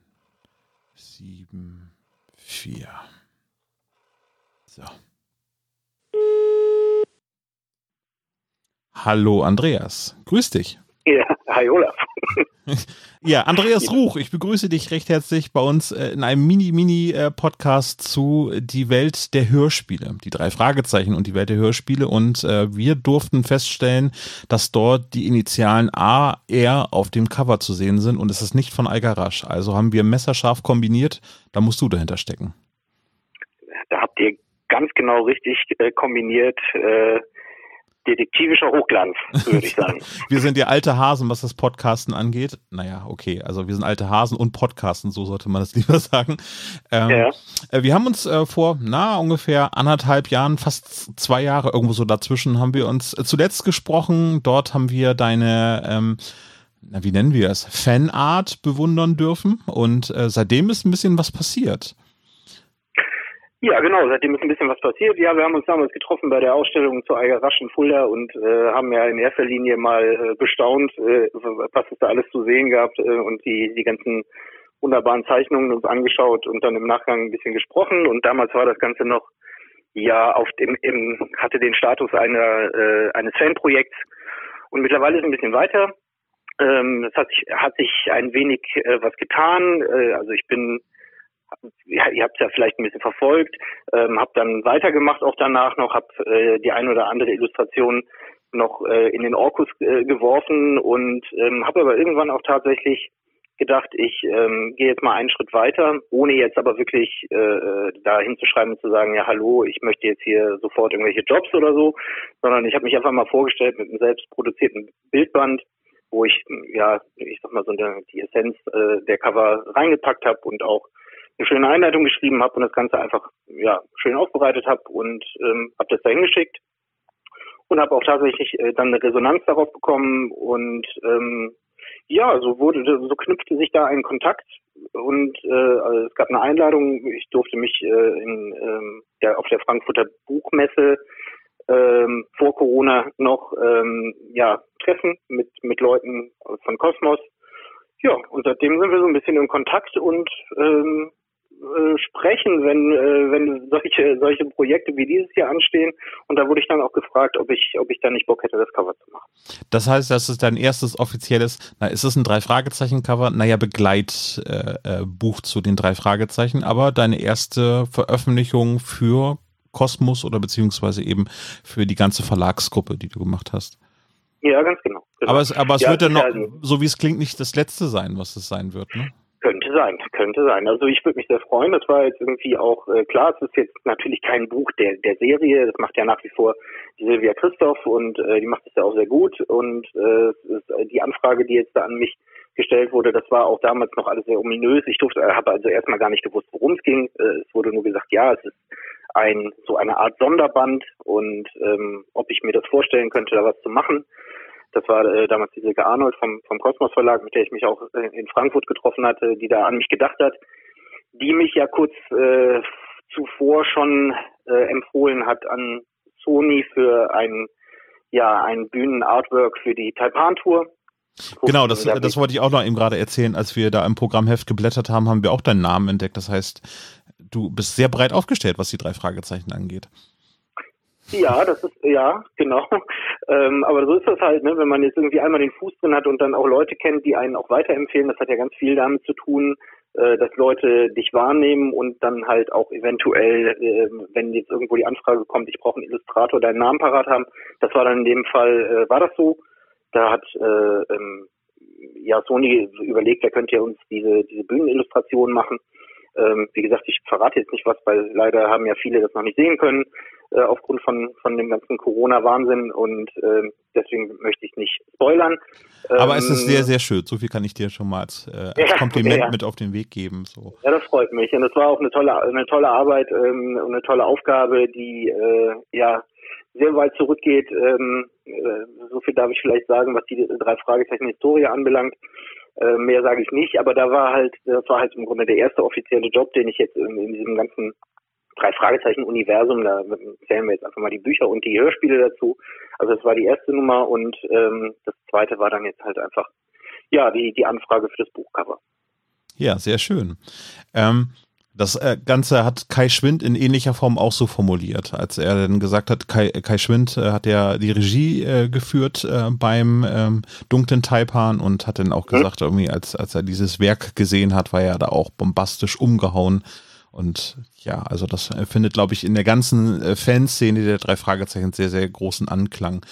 sieben, vier. So. Hallo Andreas, grüß dich. Ja, hi Olaf. Ja, Andreas Ruch, ich begrüße dich recht herzlich bei uns äh, in einem Mini-Mini-Podcast zu Die Welt der Hörspiele, die drei Fragezeichen und die Welt der Hörspiele. Und äh, wir durften feststellen, dass dort die Initialen A, R auf dem Cover zu sehen sind und es ist nicht von Algarasch. Also haben wir messerscharf kombiniert, da musst du dahinter stecken. Da habt ihr ganz genau richtig äh, kombiniert. Äh, detektivischer Hochglanz, würde ich sagen. wir sind ja alte Hasen, was das Podcasten angeht. Naja, okay, also wir sind alte Hasen und Podcasten, so sollte man das lieber sagen. Ähm, ja. Äh, wir haben uns äh, vor, na, ungefähr anderthalb Jahren, fast zwei Jahre, irgendwo so dazwischen, haben wir uns zuletzt gesprochen. Dort haben wir deine ähm, na, wie nennen wir es, Fanart bewundern dürfen und äh, seitdem ist ein bisschen was passiert. Ja, genau, seitdem ist ein bisschen was passiert. Ja, wir haben uns damals getroffen bei der Ausstellung zu Eiger Rasch in Fulda und äh, haben ja in erster Linie mal äh, bestaunt, äh, was es da alles zu sehen gab äh, und die, die ganzen wunderbaren Zeichnungen uns angeschaut und dann im Nachgang ein bisschen gesprochen. Und damals war das Ganze noch ja auf dem im, hatte den Status einer äh, eines Fanprojekts und mittlerweile ist ein bisschen weiter. Ähm, es hat sich hat sich ein wenig äh, was getan. Äh, also ich bin ja, ihr habt es ja vielleicht ein bisschen verfolgt, ähm, habe dann weitergemacht auch danach noch, habe äh, die ein oder andere Illustration noch äh, in den Orkus äh, geworfen und ähm, habe aber irgendwann auch tatsächlich gedacht, ich ähm, gehe jetzt mal einen Schritt weiter, ohne jetzt aber wirklich äh, äh da hinzuschreiben und zu sagen, ja hallo, ich möchte jetzt hier sofort irgendwelche Jobs oder so, sondern ich habe mich einfach mal vorgestellt mit einem selbst produzierten Bildband, wo ich ja, ich sag mal so die Essenz äh, der Cover reingepackt habe und auch eine schöne Einleitung geschrieben habe und das Ganze einfach ja schön aufbereitet habe und ähm, habe das dahin geschickt und habe auch tatsächlich äh, dann eine Resonanz darauf bekommen und ähm, ja, so wurde, so knüpfte sich da ein Kontakt und äh, also es gab eine Einladung. Ich durfte mich äh, in, ähm, der, auf der Frankfurter Buchmesse ähm, vor Corona noch ähm, ja treffen mit mit Leuten von Kosmos. Ja, und seitdem sind wir so ein bisschen in Kontakt und ähm, äh, sprechen, wenn, äh, wenn solche, solche Projekte wie dieses hier anstehen. Und da wurde ich dann auch gefragt, ob ich, ob ich da nicht Bock hätte, das Cover zu machen. Das heißt, das ist dein erstes offizielles, na, ist es ein Drei-Fragezeichen-Cover? Naja, Begleitbuch äh, äh zu den drei Fragezeichen, aber deine erste Veröffentlichung für Kosmos oder beziehungsweise eben für die ganze Verlagsgruppe, die du gemacht hast. Ja, ganz genau. genau. Aber es, aber es ja, wird ja noch, also, so wie es klingt, nicht das letzte sein, was es sein wird, ne? Könnte sein, könnte sein. Also ich würde mich sehr freuen. Das war jetzt irgendwie auch äh, klar. Es ist jetzt natürlich kein Buch der der Serie. Das macht ja nach wie vor Silvia Christoph und äh, die macht es ja auch sehr gut. Und äh, die Anfrage, die jetzt da an mich gestellt wurde, das war auch damals noch alles sehr ominös. Ich durfte, äh, habe also erstmal gar nicht gewusst, worum es ging. Äh, es wurde nur gesagt, ja, es ist ein so eine Art Sonderband und ähm, ob ich mir das vorstellen könnte, da was zu machen. Das war äh, damals die Silke Arnold vom, vom Kosmos Verlag, mit der ich mich auch in Frankfurt getroffen hatte, die da an mich gedacht hat, die mich ja kurz äh, zuvor schon äh, empfohlen hat an Sony für ein ja ein Bühnenartwork für die Taipan Tour. Genau, das, das wollte ich auch noch eben gerade erzählen. Als wir da im Programmheft geblättert haben, haben wir auch deinen Namen entdeckt. Das heißt, du bist sehr breit aufgestellt, was die drei Fragezeichen angeht. Ja, das ist, ja, genau. Ähm, aber so ist das halt, ne? wenn man jetzt irgendwie einmal den Fuß drin hat und dann auch Leute kennt, die einen auch weiterempfehlen, das hat ja ganz viel damit zu tun, äh, dass Leute dich wahrnehmen und dann halt auch eventuell, äh, wenn jetzt irgendwo die Anfrage kommt, ich brauche einen Illustrator, deinen Namen parat haben. Das war dann in dem Fall, äh, war das so. Da hat äh, ähm, ja Sony überlegt, wer könnte ja uns diese, diese Bühnenillustration machen. Ähm, wie gesagt, ich verrate jetzt nicht was, weil leider haben ja viele das noch nicht sehen können äh, aufgrund von von dem ganzen Corona-Wahnsinn und äh, deswegen möchte ich nicht spoilern. Aber ähm, es ist sehr, sehr schön. So viel kann ich dir schon mal als, äh, als ja, Kompliment ja. mit auf den Weg geben. So. Ja, das freut mich und es war auch eine tolle eine tolle Arbeit ähm, und eine tolle Aufgabe, die äh, ja sehr weit zurückgeht. Ähm, äh, so viel darf ich vielleicht sagen, was die drei Fragezeichen Historie anbelangt. Äh, mehr sage ich nicht, aber da war halt, das war halt im Grunde der erste offizielle Job, den ich jetzt in, in diesem ganzen drei Fragezeichen Universum, da zählen wir jetzt einfach mal die Bücher und die Hörspiele dazu. Also das war die erste Nummer und ähm, das zweite war dann jetzt halt einfach ja die die Anfrage für das Buchcover. Ja, sehr schön. Ähm, das äh, Ganze hat Kai Schwind in ähnlicher Form auch so formuliert, als er dann gesagt hat, Kai, Kai Schwind äh, hat ja die Regie äh, geführt äh, beim ähm, dunklen Taipan und hat dann auch gesagt, irgendwie, als, als er dieses Werk gesehen hat, war er da auch bombastisch umgehauen und ja, also das findet, glaube ich, in der ganzen äh, Fanszene der drei Fragezeichen sehr, sehr großen Anklang.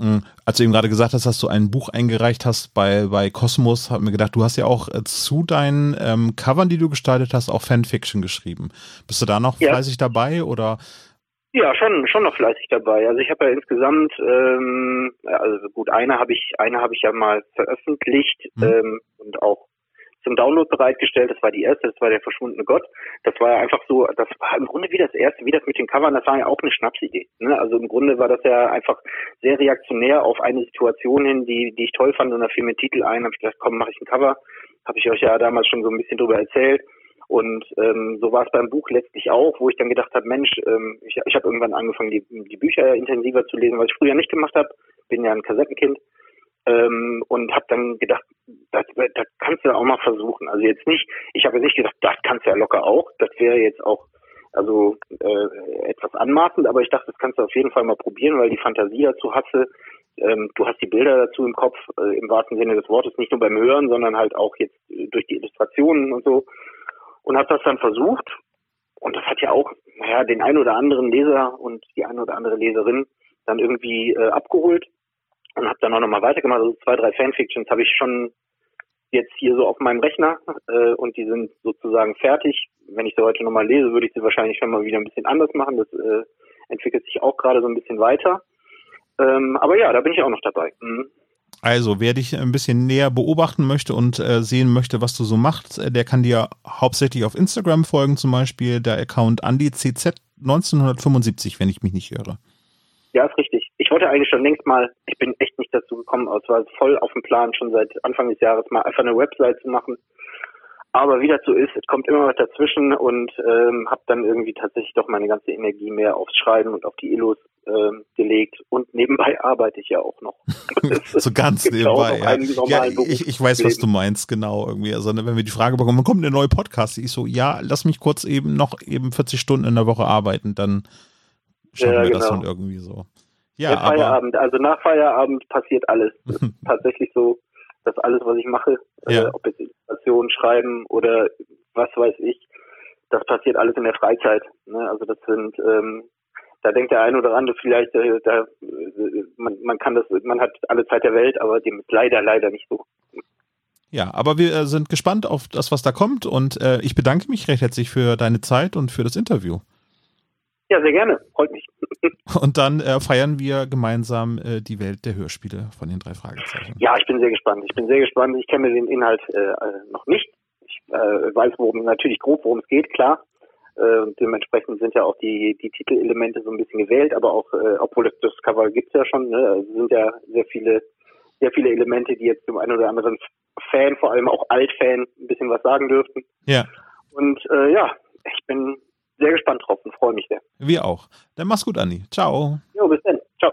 Ähm, als du eben gerade gesagt hast, dass du ein Buch eingereicht hast bei, bei Cosmos, habe mir gedacht, du hast ja auch äh, zu deinen ähm, Covern, die du gestaltet hast, auch Fanfiction geschrieben. Bist du da noch ja. fleißig dabei oder? Ja, schon, schon noch fleißig dabei. Also ich habe ja insgesamt, ähm, also gut, eine habe ich, eine habe ich ja mal veröffentlicht mhm. ähm, und auch zum Download bereitgestellt. Das war die erste, das war der verschwundene Gott. Das war ja einfach so, das war im Grunde wie das erste, wie das mit den Covern, das war ja auch eine Schnapsidee. Ne? Also im Grunde war das ja einfach sehr reaktionär auf eine Situation hin, die, die ich toll fand und da fiel mir Titel ein, habe ich gedacht, komm, mache ich ein Cover. Habe ich euch ja damals schon so ein bisschen drüber erzählt. Und ähm, so war es beim Buch letztlich auch, wo ich dann gedacht habe, Mensch, ähm, ich, ich habe irgendwann angefangen, die, die Bücher intensiver zu lesen, was ich früher nicht gemacht habe. Bin ja ein Kassettenkind ähm, und habe dann gedacht, das, das kannst du auch mal versuchen. Also jetzt nicht, ich habe nicht gedacht, das kannst du ja locker auch. Das wäre jetzt auch also äh, etwas anmaßend, aber ich dachte, das kannst du auf jeden Fall mal probieren, weil die Fantasie dazu hatte. Ähm, du hast die Bilder dazu im Kopf, äh, im wahrsten Sinne des Wortes, nicht nur beim Hören, sondern halt auch jetzt durch die Illustrationen und so. Und habe das dann versucht. Und das hat ja auch, naja, den ein oder anderen Leser und die eine oder andere Leserin dann irgendwie äh, abgeholt und habe dann auch nochmal weitergemacht. Also zwei, drei Fanfictions habe ich schon jetzt hier so auf meinem Rechner äh, und die sind sozusagen fertig. Wenn ich sie heute nochmal lese, würde ich sie wahrscheinlich schon mal wieder ein bisschen anders machen. Das äh, entwickelt sich auch gerade so ein bisschen weiter. Ähm, aber ja, da bin ich auch noch dabei. Mhm. Also, wer dich ein bisschen näher beobachten möchte und äh, sehen möchte, was du so machst, äh, der kann dir hauptsächlich auf Instagram folgen, zum Beispiel der Account AndyCZ1975, wenn ich mich nicht irre. Ja, ist richtig. Ich wollte eigentlich schon längst mal, ich bin echt nicht dazu gekommen, aber es war voll auf dem Plan, schon seit Anfang des Jahres mal einfach eine Website zu machen. Aber wie das so ist, es kommt immer was dazwischen und ähm, habe dann irgendwie tatsächlich doch meine ganze Energie mehr aufs Schreiben und auf die Illos ähm, gelegt. Und nebenbei arbeite ich ja auch noch. so ganz nebenbei. Ja. ja ich, ich weiß, was du meinst, genau irgendwie. Also wenn wir die Frage bekommen, wann kommt der neue Podcast? Ich so, ja, lass mich kurz eben noch eben 40 Stunden in der Woche arbeiten, dann schaffen ja, wir genau. das dann irgendwie so. Ja, ja Feierabend, also nach Feierabend passiert alles. Tatsächlich so, dass alles, was ich mache, äh, ja. äh, ob jetzt Illustrationen schreiben oder was weiß ich, das passiert alles in der Freizeit. Ne? Also das sind, ähm, da denkt der eine oder andere vielleicht, äh, da, äh, man, man kann das, man hat alle Zeit der Welt, aber dem ist leider, leider nicht so. Ja, aber wir äh, sind gespannt auf das, was da kommt und äh, ich bedanke mich recht herzlich für deine Zeit und für das Interview. Ja, sehr gerne. Freut mich. Und dann äh, feiern wir gemeinsam äh, die Welt der Hörspiele von den drei Fragezeichen. Ja, ich bin sehr gespannt. Ich bin sehr gespannt. Ich kenne den Inhalt äh, äh, noch nicht. Ich äh, weiß worum natürlich grob, worum es geht, klar. Äh, dementsprechend sind ja auch die, die Titelelemente so ein bisschen gewählt, aber auch, äh, obwohl das, das Cover gibt's ja schon, ne, also sind ja sehr viele, sehr viele Elemente, die jetzt dem einen oder anderen Fan, vor allem auch Altfan, ein bisschen was sagen dürften. Ja. Und äh, ja, ich bin sehr gespannt drauf und freue mich sehr. Wir auch. Dann mach's gut, Andi. Ciao. Jo, bis dann. Ciao.